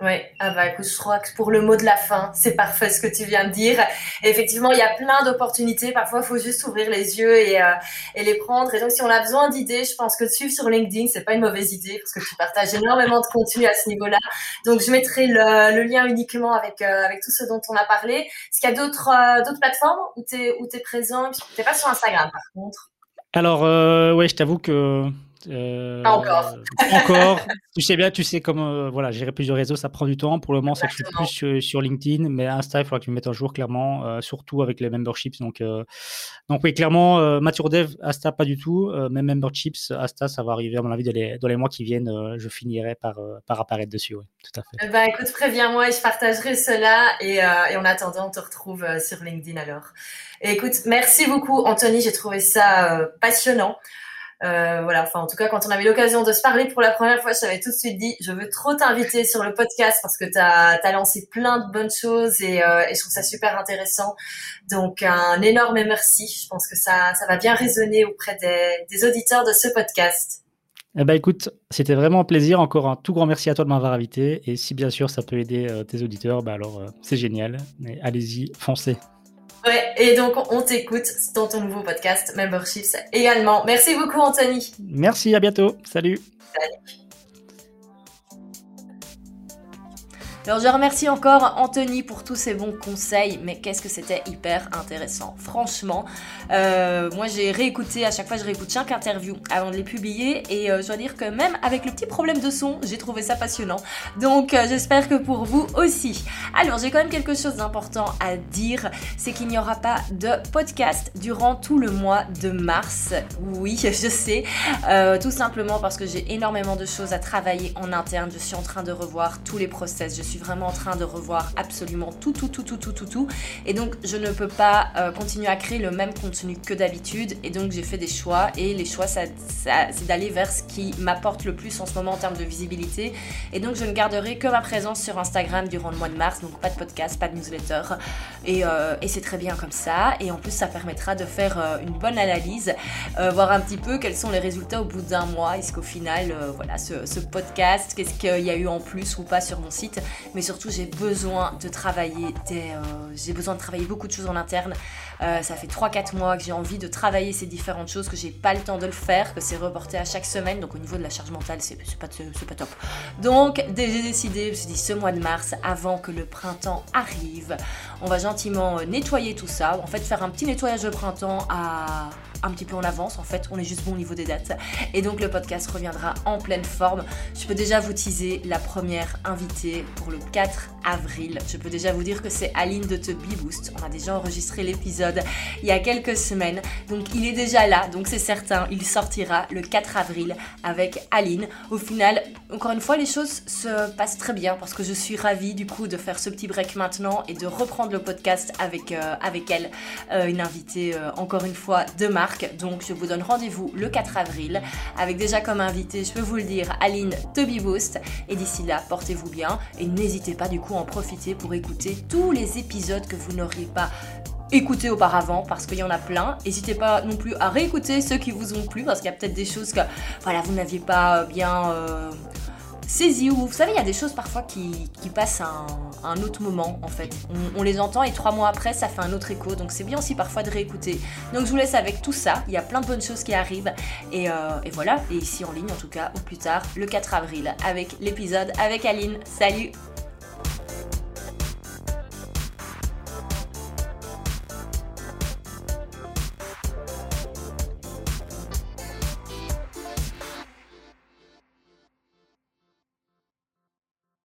Oui, ah bah écoute, je crois que pour le mot de la fin, c'est parfait ce que tu viens de dire. effectivement, il y a plein d'opportunités. Parfois, il faut juste ouvrir les yeux et, euh, et les prendre. Et donc, si on a besoin d'idées, je pense que de suivre sur LinkedIn, c'est pas une mauvaise idée parce que tu partages énormément de contenu à ce niveau-là. Donc, je mettrai le, lien uniquement avec euh, avec tout ce dont on a parlé. Est-ce qu'il y a d'autres euh, plateformes où tu es où t'es présent? Pas sur Instagram, par contre. Alors, ouais, je t'avoue que euh, encore. encore. tu sais bien, tu sais comment euh, voilà, gérer plusieurs réseaux, ça prend du temps. Pour le moment, ça je plus sur, LinkedIn, mais Insta, il faudra que tu me mettes un jour clairement, euh, surtout avec les memberships. Donc, donc oui, clairement, Mature Dev, Asta, pas du tout. mais memberships, Asta, ça va arriver à mon avis dans les, dans les mois qui viennent. je finirai par, par apparaître dessus. Oui, tout à fait. Bah écoute, préviens-moi et je partagerai cela. Et, et en attendant, on te retrouve sur LinkedIn alors. Et écoute, merci beaucoup, Anthony. J'ai trouvé ça passionnant. Euh, voilà, enfin en tout cas quand on avait l'occasion de se parler pour la première fois, je t'avais tout de suite dit, je veux trop t'inviter sur le podcast parce que tu as, lancé plein de bonnes choses et, euh, et, je trouve ça super intéressant. Donc un énorme merci, je pense que ça, va bien résonner auprès des, des auditeurs de ce podcast. Eh ben écoute, c'était vraiment un plaisir. Encore un tout grand merci à toi de m'avoir invité. Et si bien sûr ça peut aider euh, tes auditeurs, bah alors c'est génial. Allez-y, foncez. Ouais, et donc on t'écoute dans ton nouveau podcast Memberships également. Merci beaucoup Anthony. Merci, à bientôt. Salut. Salut. Alors je remercie encore Anthony pour tous ses bons conseils, mais qu'est-ce que c'était hyper intéressant. Franchement, euh, moi j'ai réécouté, à chaque fois je réécoute chaque interview avant de les publier, et euh, je dois dire que même avec le petit problème de son, j'ai trouvé ça passionnant. Donc euh, j'espère que pour vous aussi. Alors j'ai quand même quelque chose d'important à dire, c'est qu'il n'y aura pas de podcast durant tout le mois de mars. Oui, je sais, tout simplement parce que j'ai énormément de choses à travailler en interne. Je suis en train de revoir tous les process. Vraiment en train de revoir absolument tout, tout, tout, tout, tout, tout, tout. Et donc, je ne peux pas euh, continuer à créer le même contenu que d'habitude. Et donc, j'ai fait des choix. Et les choix, c'est d'aller vers ce qui m'apporte le plus en ce moment en termes de visibilité. Et donc, je ne garderai que ma présence sur Instagram durant le mois de mars. Donc, pas de podcast, pas de newsletter. Et, euh, et c'est très bien comme ça. Et en plus, ça permettra de faire euh, une bonne analyse, voir un petit peu quels sont les résultats au bout d'un mois. Est-ce qu'au final, voilà, ce podcast, qu'est-ce qu'il y a eu en plus ou pas sur mon site? Mais surtout j'ai besoin de travailler, euh, j'ai besoin de travailler beaucoup de choses en interne. Euh, ça fait 3-4 mois que j'ai envie de travailler ces différentes choses, que j'ai pas le temps de le faire, que c'est reporté à chaque semaine, donc au niveau de la charge mentale, c'est pas, pas top. Donc j'ai décidé, je me suis dit ce mois de mars, avant que le printemps arrive, on va gentiment euh, nettoyer tout ça, en fait faire un petit nettoyage de printemps à un petit peu en avance. En fait, on est juste bon au niveau des dates. Et donc le podcast reviendra en pleine forme. Je peux déjà vous teaser la première invitée pour le 4 avril. Je peux déjà vous dire que c'est Aline de The Bee Boost. On a déjà enregistré l'épisode il y a quelques semaines. Donc il est déjà là, donc c'est certain, il sortira le 4 avril avec Aline. Au final, encore une fois, les choses se passent très bien parce que je suis ravie du coup de faire ce petit break maintenant et de reprendre le podcast avec, euh, avec elle, euh, une invitée euh, encore une fois de marque. Donc je vous donne rendez-vous le 4 avril avec déjà comme invité, je peux vous le dire, Aline Toby Boost. Et d'ici là, portez-vous bien et n'hésitez pas du coup à en profiter pour écouter tous les épisodes que vous n'auriez pas écouté auparavant parce qu'il y en a plein. N'hésitez pas non plus à réécouter ceux qui vous ont plu parce qu'il y a peut-être des choses que voilà, vous n'aviez pas bien saisi ou vous savez il y a des choses parfois qui, passent à un, autre moment en fait. On, les entend et trois mois après ça fait un autre écho. Donc c'est bien aussi parfois de réécouter. Donc je vous laisse avec tout ça. Il y a plein de bonnes choses qui arrivent. Et, euh, et voilà. Et ici en ligne en tout cas au plus tard le 4 avril avec l'épisode avec Aline. Salut